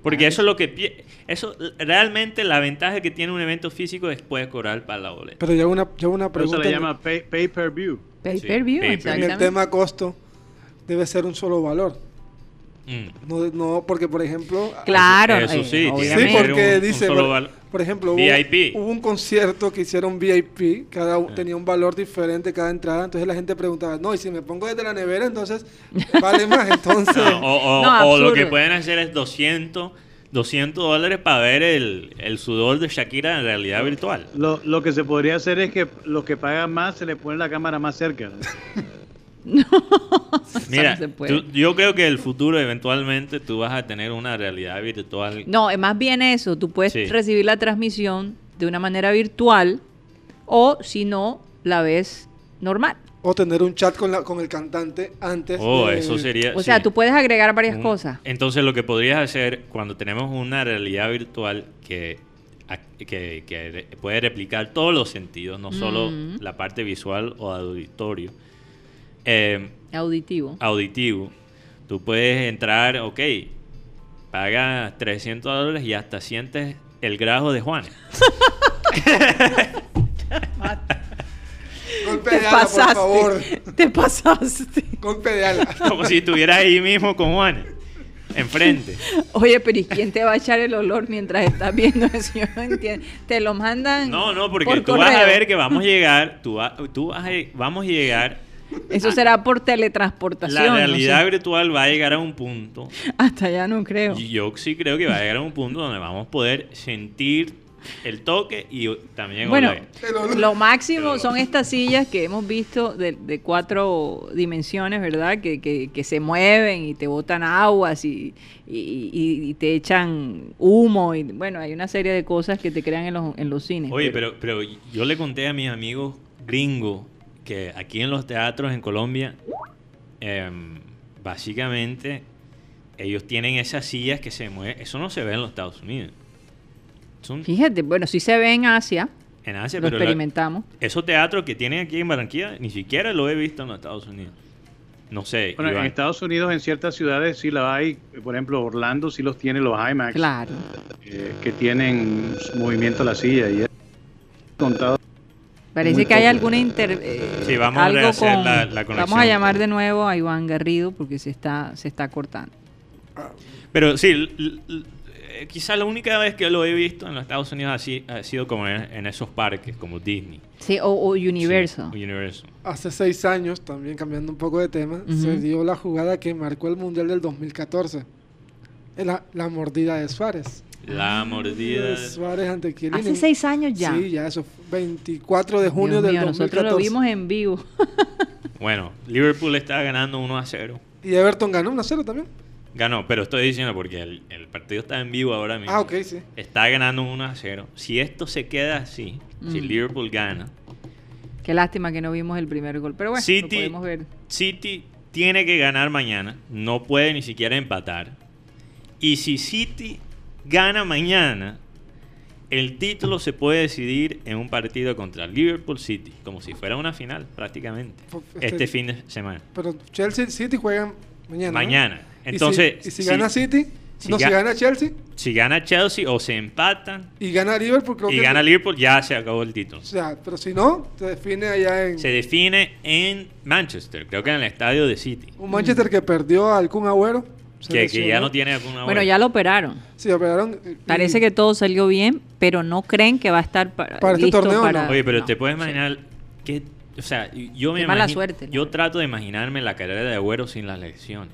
Porque eso es lo que... Eso, realmente la ventaja que tiene un evento físico es puedes cobrar para la boleta. Pero ya una, ya una Por eso pregunta. le llama pay, pay per view. Pay Sí, per view, en el tema costo debe ser un solo valor. Mm. No, no porque, por ejemplo, Claro, Eso eh, sí, tiene Sí, porque un- dice, por, ejemplo, hubo, VIP. hubo un concierto que hicieron VIP, cada u- tenía un valor diferente cada entrada, entonces la gente preguntaba, no, y si me pongo desde la nevera, entonces vale más, entonces... No, o, o- No, o lo que pueden hacer es 200, 200 dólares para ver el, el sudor de Shakira en realidad virtual. Lo, lo que se podría hacer es que los que pagan más se le pone la cámara más cerca. Mira, no se puede. tú- yo creo que el futuro eventualmente tú vas a tener una realidad virtual. No, es más bien eso. Tú puedes Sí. recibir la transmisión de una manera virtual o si no, la ves normal. O tener un chat con, la, con el cantante antes. Oh, de- eso sería. O sea, tú puedes agregar varias Un- cosas. Entonces lo que podrías hacer cuando tenemos una realidad virtual que, a- que, que re- puede replicar todos los sentidos, no solo Mm. la parte visual o auditorio, eh, Auditivo. auditivo, tú puedes entrar, ok, pagas 300 dólares y hasta sientes el grajo de Juan. Golpe Te de ala, por pasaste. favor. Te pasaste. Golpe de ala. Como si estuvieras ahí mismo con Juan, enfrente. Oye, pero ¿y quién te va a echar el olor mientras estás viendo eso? Yo no entiendo. Te lo mandan. No, no, porque por tú vas a ver que vamos a llegar, tú, va- tú vas a, vamos a llegar, Eso será por teletransportación. la no realidad sé. virtual va a llegar a un punto, Hasta allá no creo. yo sí creo que va a llegar a un punto donde vamos a poder sentir el toque y también Bueno, lo máximo son estas sillas que hemos visto de, de cuatro dimensiones, ¿verdad? Que, que- que se mueven y te botan aguas y, y- te echan humo. Y, bueno, hay una serie de cosas que te crean en los, en los cines. Oye, pero, pero yo le conté a mis amigos gringos que aquí en los teatros en Colombia, em, básicamente, ellos tienen esas sillas que se mueven. Eso no se ve en los Estados Unidos. Son Fíjate, bueno, sí se ve en Asia. en Asia, lo pero la- experimentamos. esos teatros que tienen aquí en Barranquilla, ni siquiera lo he visto en los Estados Unidos. No sé. Bueno, en. Estados Unidos, en ciertas ciudades sí la hay. Por ejemplo, Orlando sí los tiene los IMAX. Claro. eh, que tienen movimiento a la silla. Y es contado. Parece que hay alguna inter... eh, Sí, vamos a algo rehacer con- la- la conexión. Vamos a llamar de nuevo a Iván Garrido porque se está, se está cortando. Pero sí, eh, quizá la única vez que lo he visto en los Estados Unidos así ha sido como en, en esos parques, como Disney. Sí, o, o Universal. Sí, Universal. Hace seis años, también cambiando un poco de tema, se dio la jugada que marcó el Mundial del 2014. La, la mordida de Suárez. La mordida. De Suárez ante Chiellini. Hace seis años ya. Sí, ya eso. fue 24 de junio Dios del mío, 2014. nosotros lo vimos en vivo. Bueno, Liverpool está ganando 1 a 0. Y Everton ganó 1 0 también. Ganó, pero estoy diciendo porque el, el partido está en vivo ahora mismo. Ah, ok, sí. Está ganando 1 a 0. Si esto se queda así, si Mm. Liverpool gana, Qué lástima que no vimos el primer gol. Pero bueno, lo City, podemos ver. City tiene que ganar mañana. No puede ni siquiera empatar. Y si City gana mañana, el título se puede decidir en un partido contra Liverpool City, como si fuera una final prácticamente. Fu- Este este- fin de semana. Pero Chelsea City juegan mañana. ¿no? Mañana. Y si- Entonces, y si, si- gana City, si no, ga- si gana Chelsea Si gana Chelsea o se empatan y gana Liverpool, creo y que. gana Liverpool, ya se acabó el título. O sea, pero si no, se define allá en Se define en Manchester, creo que en el estadio de City. un Manchester que perdió al Kun Agüero. Se Que, que ya no tiene alguna Bueno, ya lo operaron. Sí, operaron. Parece que todo salió bien, pero no creen que va a estar para, Para este torneo, no. Oye, pero no. te puedes imaginar que, o sea, yo me mala imagino- suerte, yo trato de imaginarme la carrera de Agüero sin las lesiones.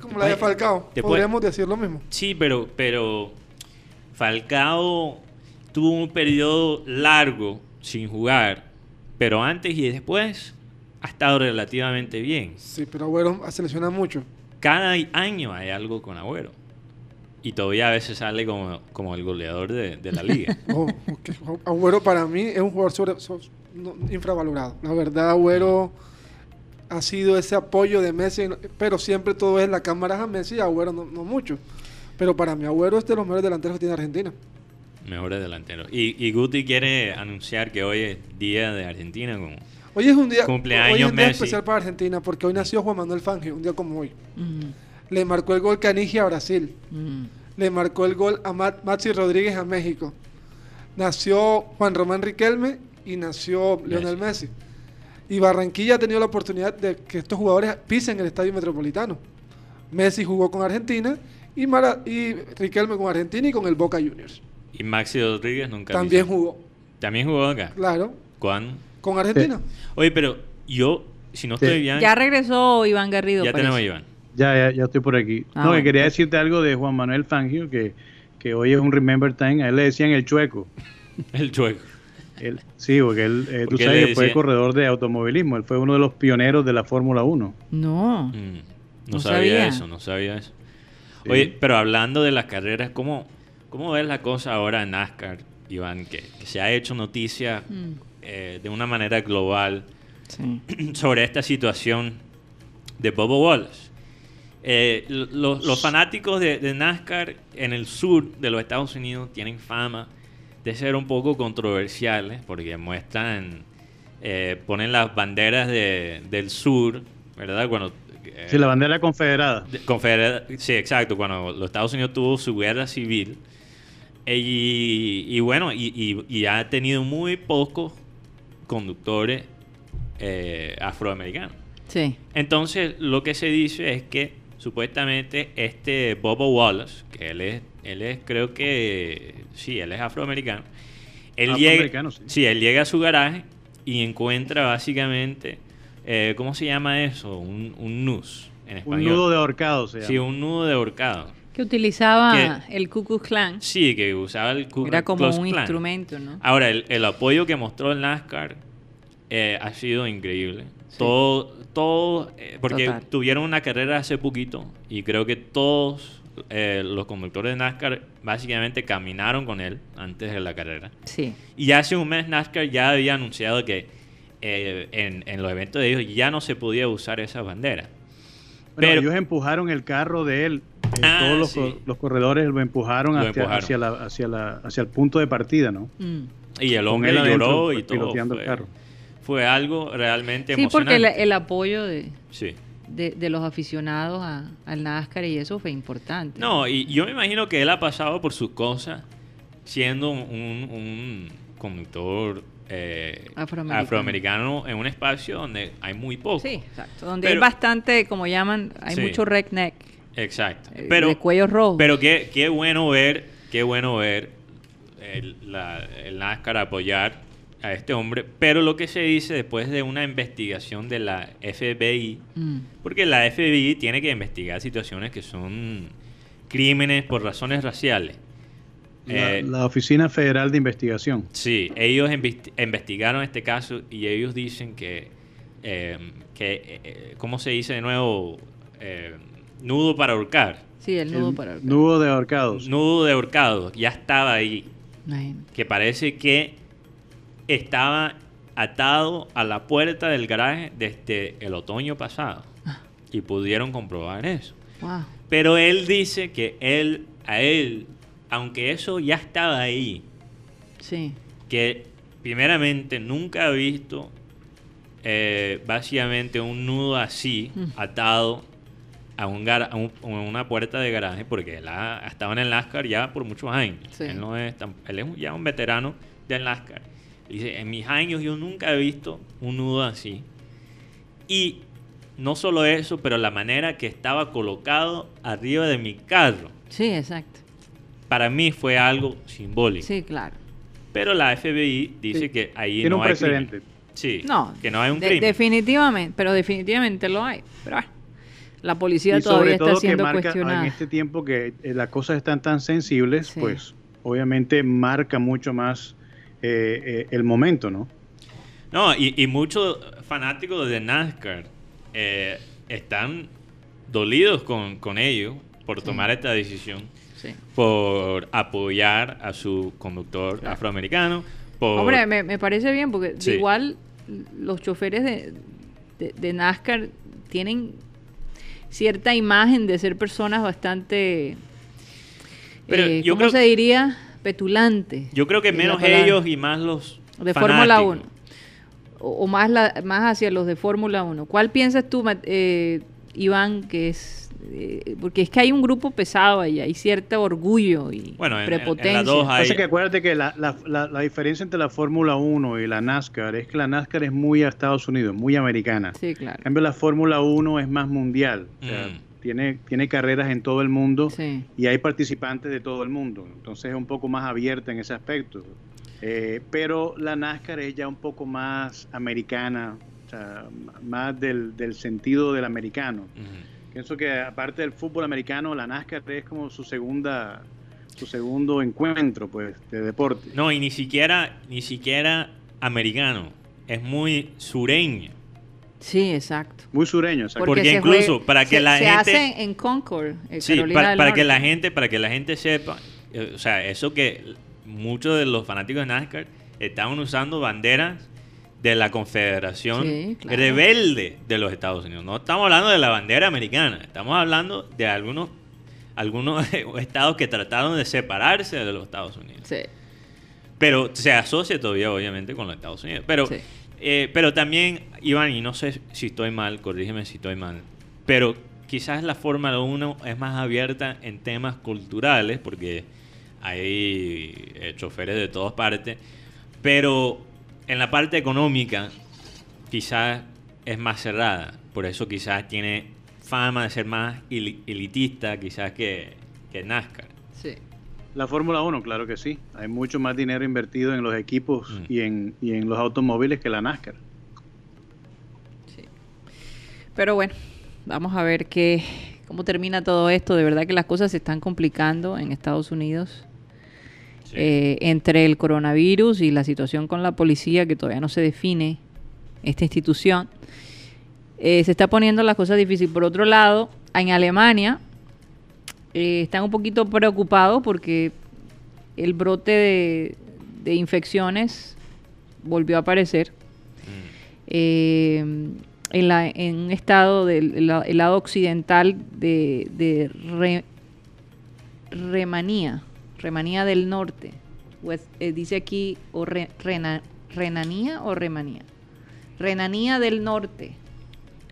Como la de Oye, Falcao. te puede- Podríamos decir lo mismo. Sí, pero, pero Falcao tuvo un periodo largo sin jugar, pero antes y después ha estado relativamente bien. Sí, pero Agüero se lesiona mucho. Cada año hay algo con Agüero. Y todavía a veces sale como, como el goleador de, de la liga. Oh. Agüero para mí es un jugador sobre- no- infravalorado. La verdad, Agüero ha sido ese apoyo de Messi, pero siempre todo es la cámara a Messi y Agüero no, no mucho. Pero para mí Agüero es de los mejores delanteros que tiene Argentina. Mejores delanteros. Y, y Guti quiere anunciar que hoy es día de Argentina. Como, Hoy es un día, Cumpleaños hoy es un día Messi. especial para Argentina porque hoy nació Juan Manuel Fangio, un día como hoy. Mm, Le marcó el gol Canigia a Brasil. mm. Le marcó el gol a Ma- Maxi Rodríguez a México. Nació Juan Román Riquelme y nació Lionel Messi. Y Barranquilla ha tenido la oportunidad de que estos jugadores pisen el estadio metropolitano. Messi jugó con Argentina y, Mara- y Riquelme con Argentina y con el Boca Juniors. Y Maxi Rodríguez nunca También pisó. jugó, También jugó acá. claro, ¿Cuándo? Con Argentina. Oye, pero yo, si no Sí. estoy bien, Ya regresó Iván Garrido. ya parece. tenemos a Iván. Ya, ya, ya estoy por aquí. Ah, no, que quería decirte algo de Juan Manuel Fangio, que, que hoy es un Remember Time. A él le decían el chueco. El chueco. Él- sí, porque él, eh, tú sabes que fue corredor de automovilismo. Él fue uno de los pioneros de la Fórmula 1. No. Mm, no, No sabía, sabía. eso, no sabía eso. Sí. Oye, pero hablando de las carreras, ¿cómo, cómo ves la cosa ahora en NASCAR, Iván? Que, que se ha hecho noticia Mm. Eh, de una manera global Sí. sobre esta situación de Bobo Wallace. Eh, lo- lo- los fanáticos de, de NASCAR en el sur de los Estados Unidos tienen fama de ser un poco controversiales porque muestran, eh, ponen las banderas de- del sur, ¿verdad? Cuando, eh, Sí, la bandera confederada. de- confedera- sí, exacto, cuando los Estados Unidos tuvo su guerra civil. Y, y bueno, y, y- y ha tenido muy pocos conductores eh, afroamericanos. Sí. Entonces, lo que se dice es que supuestamente este Bobo Wallace, que él es, él es creo que, sí, él es afroamericano. Él Afroamericano, llega, sí. él llega a su garaje y encuentra básicamente, eh, ¿cómo se llama eso? Un, un nus en Un nudo de ahorcado se Sí, llama. un nudo de ahorcado. Que utilizaba el Ku Klux Klan. Sí, que usaba el Ku Era como Klux un Klan. instrumento, ¿no? Ahora, el, el apoyo que mostró el NASCAR eh, ha sido increíble. Todo, todo eh, porque Total. tuvieron una carrera hace poquito y creo que todos eh, los conductores de NASCAR básicamente caminaron con él antes de la carrera. Sí. Y hace un mes NASCAR ya había anunciado que eh, en, en los eventos de ellos ya no se podía usar esa bandera. Bueno, Pero- ellos empujaron el carro de él. Eh, Ah, todos los, sí. co- los corredores lo empujaron, Lo hacia, empujaron. Hacia, la, hacia, la, hacia el punto de partida, ¿no? Mm. Y el hombre adentro, lloró y pues, todo. piloteando el Fue, carro. fue algo realmente Sí, porque el, emocionante. el apoyo de, Sí. de, de los aficionados a- al NASCAR y eso fue importante. No, y yo me imagino que él ha pasado por sus cosas siendo un, un conductor eh, Afroamericano. afroamericano. en un espacio donde hay muy poco. Sí, exacto. Donde Pero- hay bastante, como llaman, hay Sí. mucho redneck. Exacto. eh, Pero, de cuello rojo. pero qué, qué bueno ver, qué bueno ver el, la- el NASCAR apoyar a este hombre. Pero lo que se dice después de una investigación de la FBI, Mm. porque la FBI tiene que investigar situaciones que son crímenes por razones raciales. La, Eh, la Oficina Federal de Investigación. Sí, ellos investi- investigaron este caso y ellos dicen que, eh, que eh, ¿cómo se dice de nuevo? Nudo para ahorcar. Sí, el nudo El para el Nudo de ahorcados. Nudo de ahorcado, ya estaba ahí. Imagínate. Que parece que estaba atado a la puerta del garaje desde el otoño pasado. Y pudieron comprobar eso. Wow. Pero él dice que él, a él, aunque eso ya estaba ahí, Sí. que primeramente nunca ha visto eh, básicamente un nudo así Mm. atado a, un gara- a un- a una puerta de garaje porque él ha, ha estado en el NASCAR ya por muchos años. Sí. Él, no es tan- él es un- ya un veterano del NASCAR. Dice, en mis años yo nunca he visto un nudo así. Y no solo eso, pero la manera que estaba colocado arriba de mi carro, Sí, exacto. para mí fue algo simbólico. Sí, claro. Pero la FBI dice Sí. que ahí Tiene no un hay precedente. crimen. Sí, No, que no hay un de- crimen. definitivamente, pero definitivamente lo hay. Pero bueno, la policía Y todavía sobre está todo que siendo marca cuestionada. en este tiempo que eh, las cosas están tan sensibles, Sí. pues obviamente marca mucho más eh, eh, el momento, ¿no? No, y, y muchos fanáticos de NASCAR eh, están dolidos con, con ellos por tomar esta decisión, Sí. por apoyar a su conductor afroamericano. Por, Hombre, me, me parece bien porque igual los choferes de, de- de NASCAR tienen cierta imagen de ser personas bastante, Pero eh, yo ¿cómo creo- se diría? Petulantes. yo creo que menos ellos y más los De Fórmula fanáticos. 1. O, o más, la, más hacia los de Fórmula 1. ¿Cuál piensas tú, eh, Iván, que es... eh, porque es que hay un grupo pesado ahí, hay cierto orgullo y Bueno, en- en- en las prepotencia. dos hay- que acuérdate que la, la- la- la diferencia entre la Fórmula 1 y la NASCAR es que la NASCAR es muy a Estados Unidos, muy americana. Sí, claro. En cambio, la Fórmula 1 es más mundial. O sea, Mm. tiene, tiene carreras en todo el mundo Sí. y hay participantes de todo el mundo. Entonces es un poco más abierta en ese aspecto. Eh, pero la NASCAR es ya un poco más americana, o sea, más del, del sentido del americano. Pienso que aparte del fútbol americano, la NASCAR es como su segunda, su segundo encuentro, pues, de deporte. No, y ni siquiera, ni siquiera americano. Es muy sureño. Sí, exacto. Muy sureño, exacto. Porque incluso para que se- la se gente- hace en Concord, eh, Sí, Carolina para, del para que la gente, para que la gente sepa, eh, o sea, eso que muchos de los fanáticos de NASCAR estaban usando banderas de la Confederación Sí, claro. Rebelde de los Estados Unidos. No estamos hablando de la bandera americana, estamos hablando de algunos algunos estados que trataron de separarse de los Estados Unidos. Sí. Pero se asocia todavía, obviamente, con los Estados Unidos. Pero, Sí. eh, pero también, Iván, y no sé si estoy mal, corrígeme si estoy mal, pero quizás la Fórmula 1 es más abierta en temas culturales, porque hay eh, choferes de todas partes, pero en la parte económica quizás es más cerrada. Por eso quizás tiene fama de ser más elitista, quizás que, que NASCAR. Sí. La Fórmula 1, claro que sí. Hay mucho más dinero invertido en los equipos Mm. y, en, y en los automóviles que la NASCAR. Pero bueno, vamos a ver qué, cómo termina todo esto. De verdad que las cosas se están complicando en Estados Unidos. Eh, entre el coronavirus y la situación con la policía, que todavía no se define esta institución, eh, se está poniendo las cosas difíciles. Por otro lado, en Alemania eh, están un poquito preocupados porque el brote de, de infecciones volvió a aparecer. Eh, en, la, en un estado del la- el lado occidental de, de Re- Remanía, Remanía del Norte. West- eh, dice aquí, o Re- Rena- Renanía o Remanía. Renanía del Norte,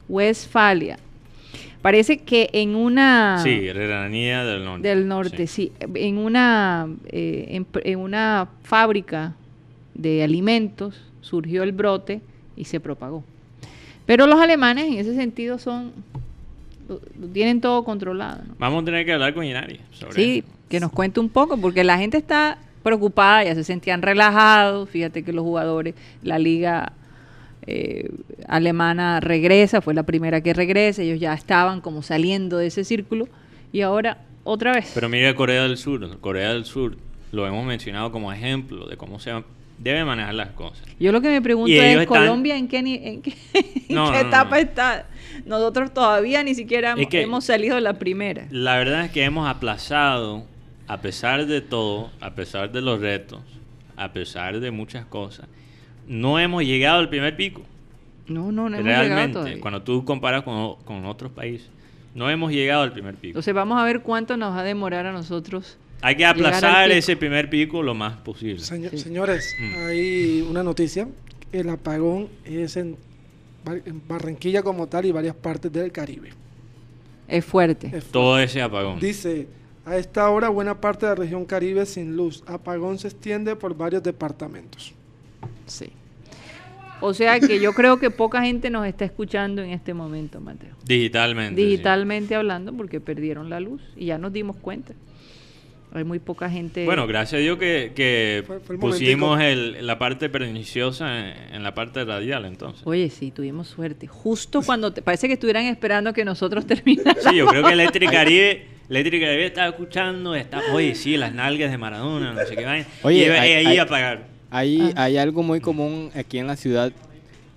Westfalia. Parece que en una Sí, Renanía del Norte. Del norte, sí. En una, eh, en, en una fábrica de alimentos surgió el brote y se propagó. Pero los alemanes en ese sentido son, lo, lo tienen todo controlado. ¿no? Vamos a tener que hablar con Inari sobre Sí, que nos cuente un poco, porque la gente está preocupada, ya se sentían relajados. Fíjate que los jugadores, la liga eh, alemana regresa, fue la primera que regresa, ellos ya estaban como saliendo de ese círculo y ahora otra vez. Pero mira Corea del Sur. Corea del Sur lo hemos mencionado como ejemplo de cómo se debe manejar las cosas. Yo lo que me pregunto Y es, están- ¿Colombia en qué, ni- en qué, en qué no, etapa no. está? Nosotros todavía ni siquiera hemos, salido de la primera. La verdad es que hemos aplazado, a pesar de todo, a pesar de los retos, a pesar de muchas cosas, no hemos llegado al primer pico. No, no, no hemos llegado Realmente, todavía. cuando tú comparas con, con otros países, no hemos llegado al primer pico. Entonces vamos a ver cuánto nos va a demorar a nosotros. Hay que aplazar ese primer pico lo más posible. Señor- Señores, Mm. hay una noticia. El apagón es en, Bar- en Barranquilla como tal y varias partes del Caribe. Es fuerte. Es Todo ese apagón. Dice, a esta hora buena parte de la región Caribe sin luz. Apagón se extiende por varios departamentos. Sí. O sea que yo creo que poca gente nos está escuchando en este momento, Mateo. Digitalmente. sí. Digitalmente hablando, porque perdieron la luz y ya nos dimos cuenta. Hay muy poca gente. Bueno, gracias a Dios que, que Fue- fue el pusimos el- la parte perniciosa en, en la parte radial, entonces. Oye, sí, tuvimos suerte. Justo cuando te parece que estuvieran esperando que nosotros termináramos. Sí, yo creo que Electric Caribe, Electric Caribe estaba escuchando, está, oye, sí, las nalgas de Maradona, no sé qué vaina. Oye, y iba hay- ahí hay- a pagar. Hay, hay algo muy común aquí en la ciudad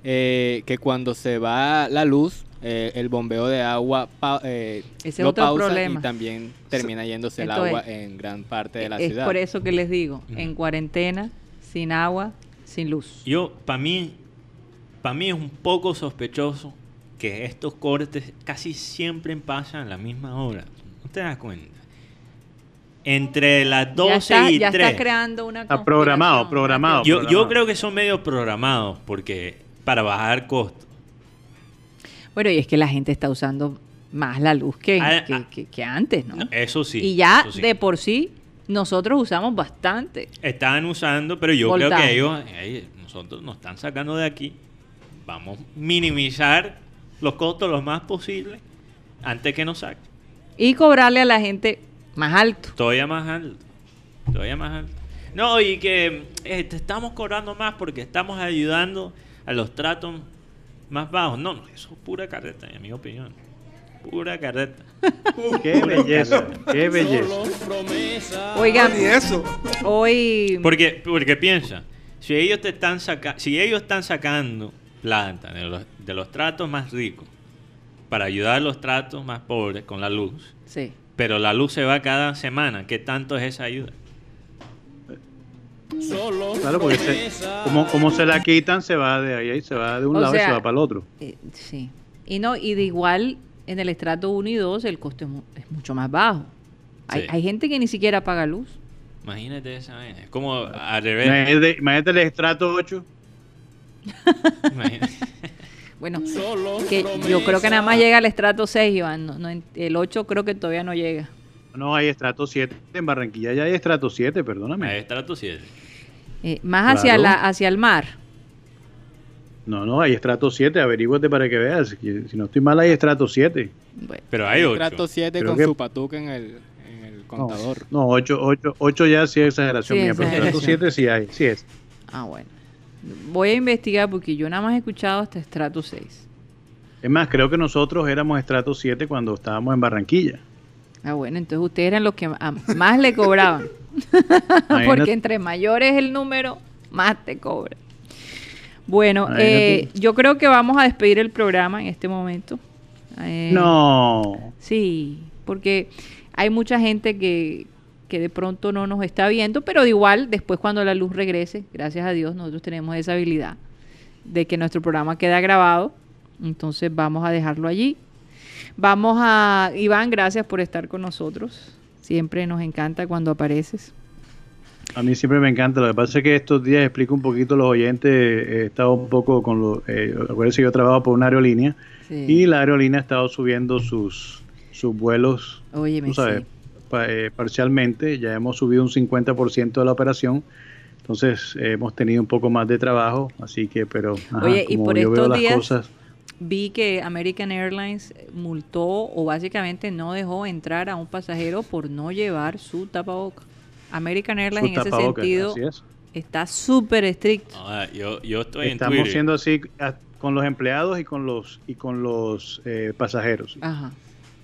eh, que cuando se va la luz, eh, el bombeo de agua pa- eh, Ese es lo otro pausa problema. y también termina yéndose el Entonces, agua en gran parte de la es ciudad. por eso que les digo, en cuarentena, sin agua, sin luz. Yo, para mí, para mí es un poco sospechoso que estos cortes casi siempre pasan a la misma hora. ¿No te das cuenta? Entre las 12 ya está, y ya 3. está creando una Está programado, conspiración, programado. Mateo. Yo, yo creo que son medio programados porque para bajar costos. Bueno, y es que la gente está usando más la luz que, Ah, que, ah. que- que antes, ¿no? Eso sí. y ya sí. de por sí, nosotros usamos bastante. Estaban usando, pero yo creo que ellos, "Ey, nosotros nos están sacando de aquí. Vamos a minimizar los costos lo más posible antes que nos saquen. Y cobrarle a la gente más alto. Todavía más alto. Todavía más alto. No, y que eh, te estamos cobrando más porque estamos ayudando a los tratos más bajos. No, no, eso es pura carreta, en mi opinión. Pura carreta. Qué belleza, qué belleza. Oigan, Ni eso. hoy Porque, porque piensa, si ellos te están saca si ellos están sacando plata de los, de los tratos más ricos para ayudar a los tratos más pobres con la luz, sí. pero la luz se va cada semana, ¿qué tanto es esa ayuda? Claro, porque se- como, como se la quitan, se va de ahí, se va de un O lado y sea, se va para el otro. Eh, sí. Y no, y de igual en el estrato 1 y 2 el costo es, mu- es mucho más bajo. Hay, Sí. hay gente que ni siquiera paga luz. Imagínate esa vaina. Es como al revés. Imagínate, imagínate el estrato 8. Imagínate. Bueno, que yo creo que nada más llega al estrato 6, Iván. no- no el 8 creo que todavía no llega. No, hay estrato 7. En Barranquilla ya hay estrato 7, perdóname. Ahí estrato 7. Eh, más hacia, Claro. la, hacia el mar. No, no, hay estrato 7, averíguate para que veas. Si no estoy mal, hay estrato 7. Bueno, Pero hay ocho. Trato 7 Creo con que- su patuca en el, en el contador. No, 8, 8, 8 ya sí es exageración Sí, mía, pero estrato exageración. 7 sí hay, sí es. ah, bueno. Voy a investigar porque yo nada más he escuchado hasta estrato 6. Es más, creo que nosotros éramos estrato 7 cuando estábamos en Barranquilla. Ah, bueno, entonces ustedes eran los que a- más le cobraban. Porque entre mayores el número, más te cobra. Bueno, eh, yo creo que vamos a despedir el programa en este momento. Eh, No. Sí, porque hay mucha gente que, que de pronto no nos está viendo, pero de igual, después cuando la luz regrese, gracias a Dios, nosotros tenemos esa habilidad de que nuestro programa queda grabado. Entonces vamos a dejarlo allí. Vamos a... Iván, gracias por estar con nosotros. Siempre nos encanta cuando apareces. A mí siempre me encanta. Lo que pasa es que estos días explico un poquito a los oyentes. He estado un poco con los. Eh, acuérdense que yo trabajo por una aerolínea Sí. y la aerolínea ha estado subiendo sus, sus vuelos, Óyeme, tú sabes, sí. pa- eh, parcialmente. Ya hemos subido un 50% de la operación. Entonces eh, hemos tenido un poco más de trabajo. Así que, pero. ajá, Oye, y como por yo veo las cosas. Vi que American Airlines multó o básicamente no dejó entrar a un pasajero por no llevar su tapaboca. American Airlines su en ese sentido es. está súper estricto. Ah, yo, yo estoy en Estamos siendo así con los empleados y con los y con los eh, pasajeros. Ajá.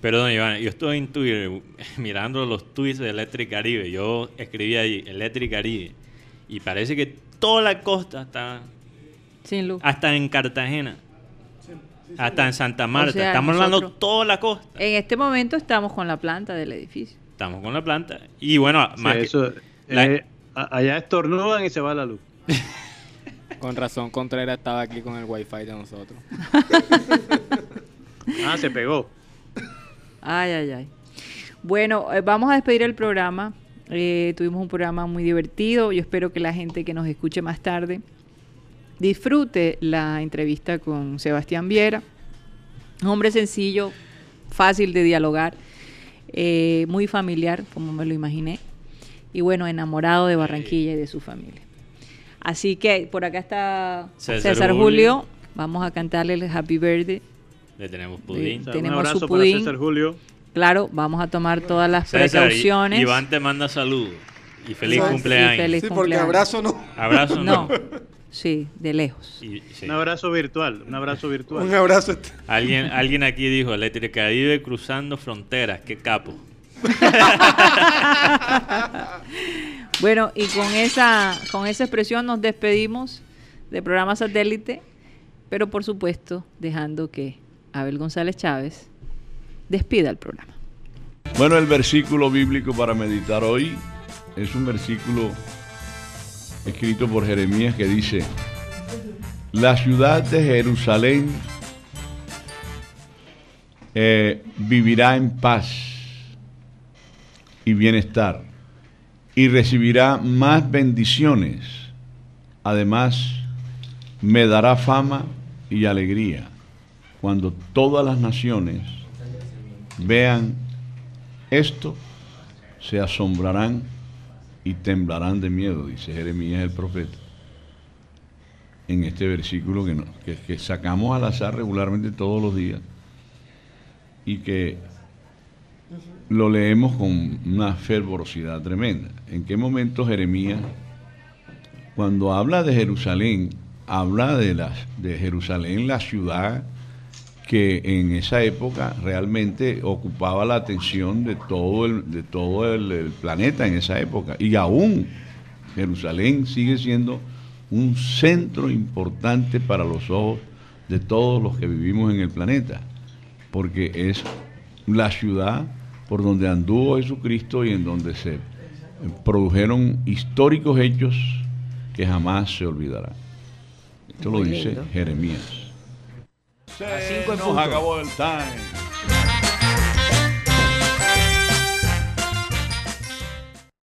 Perdón, Iván, yo estoy en Twitter mirando los tweets de Electric Caribe. Yo escribí ahí, Electric Caribe. Y parece que toda la costa está, Sin luz. hasta en Cartagena, hasta en Santa Marta. sea, Estamos hablando toda la costa. En este momento estamos con la planta del edificio. Estamos con la planta. Y bueno, Sí, más que- eso, la- eh, allá estornudan y se va la luz. Con razón, Contreras estaba aquí con el wifi de nosotros. Ah, se pegó. Ay, ay, ay. Bueno, eh, vamos a despedir el programa. Eh, tuvimos un programa muy divertido. Yo espero que la gente que nos escuche más tarde disfrute la entrevista con Sebastián Viera. Un hombre sencillo, fácil de dialogar, eh, muy familiar, como me lo imaginé. Y bueno, enamorado de Barranquilla y de su familia. Así que por acá está César César, Julio. Julio. Vamos a cantarle el Happy Birthday. le tenemos pudín. Sea, Tenemos un abrazo su para pudín. César Julio. Claro, vamos a tomar todas las César, precauciones. Iván te manda saludos. Y feliz Sí, cumpleaños. sí, feliz Sí, porque cumpleaños. abrazo no. Abrazo No, no. sí, de lejos. Y- sí. Un abrazo virtual, un abrazo virtual. Un abrazo. Alguien, alguien aquí dijo, Electric Caribe cruzando fronteras. Qué capo. Bueno, y con esa, con esa expresión nos despedimos del programa satélite, pero por supuesto dejando que Abel González Chávez despida el programa. Bueno, el versículo bíblico para meditar hoy es un versículo escrito por Jeremías que dice, la ciudad de Jerusalén eh, vivirá en paz y bienestar y recibirá más bendiciones. Además, me dará fama y alegría cuando todas las naciones vean esto, se asombrarán y temblarán de miedo, dice Jeremías el profeta. En este versículo que, que- sacamos al azar regularmente todos los días y que lo leemos con una fervorosidad tremenda. ¿En qué momento Jeremías, cuando habla de Jerusalén, habla de, la, de Jerusalén, la ciudad que en esa época realmente ocupaba la atención de todo el, de todo el, el planeta en esa época. Y aún Jerusalén sigue siendo un centro importante para los ojos de todos los que vivimos en el planeta, porque es la ciudad por donde anduvo Jesucristo y en donde se produjeron históricos hechos que jamás se olvidarán. Esto lo dice lindo. Jeremías. En nos acabó el time.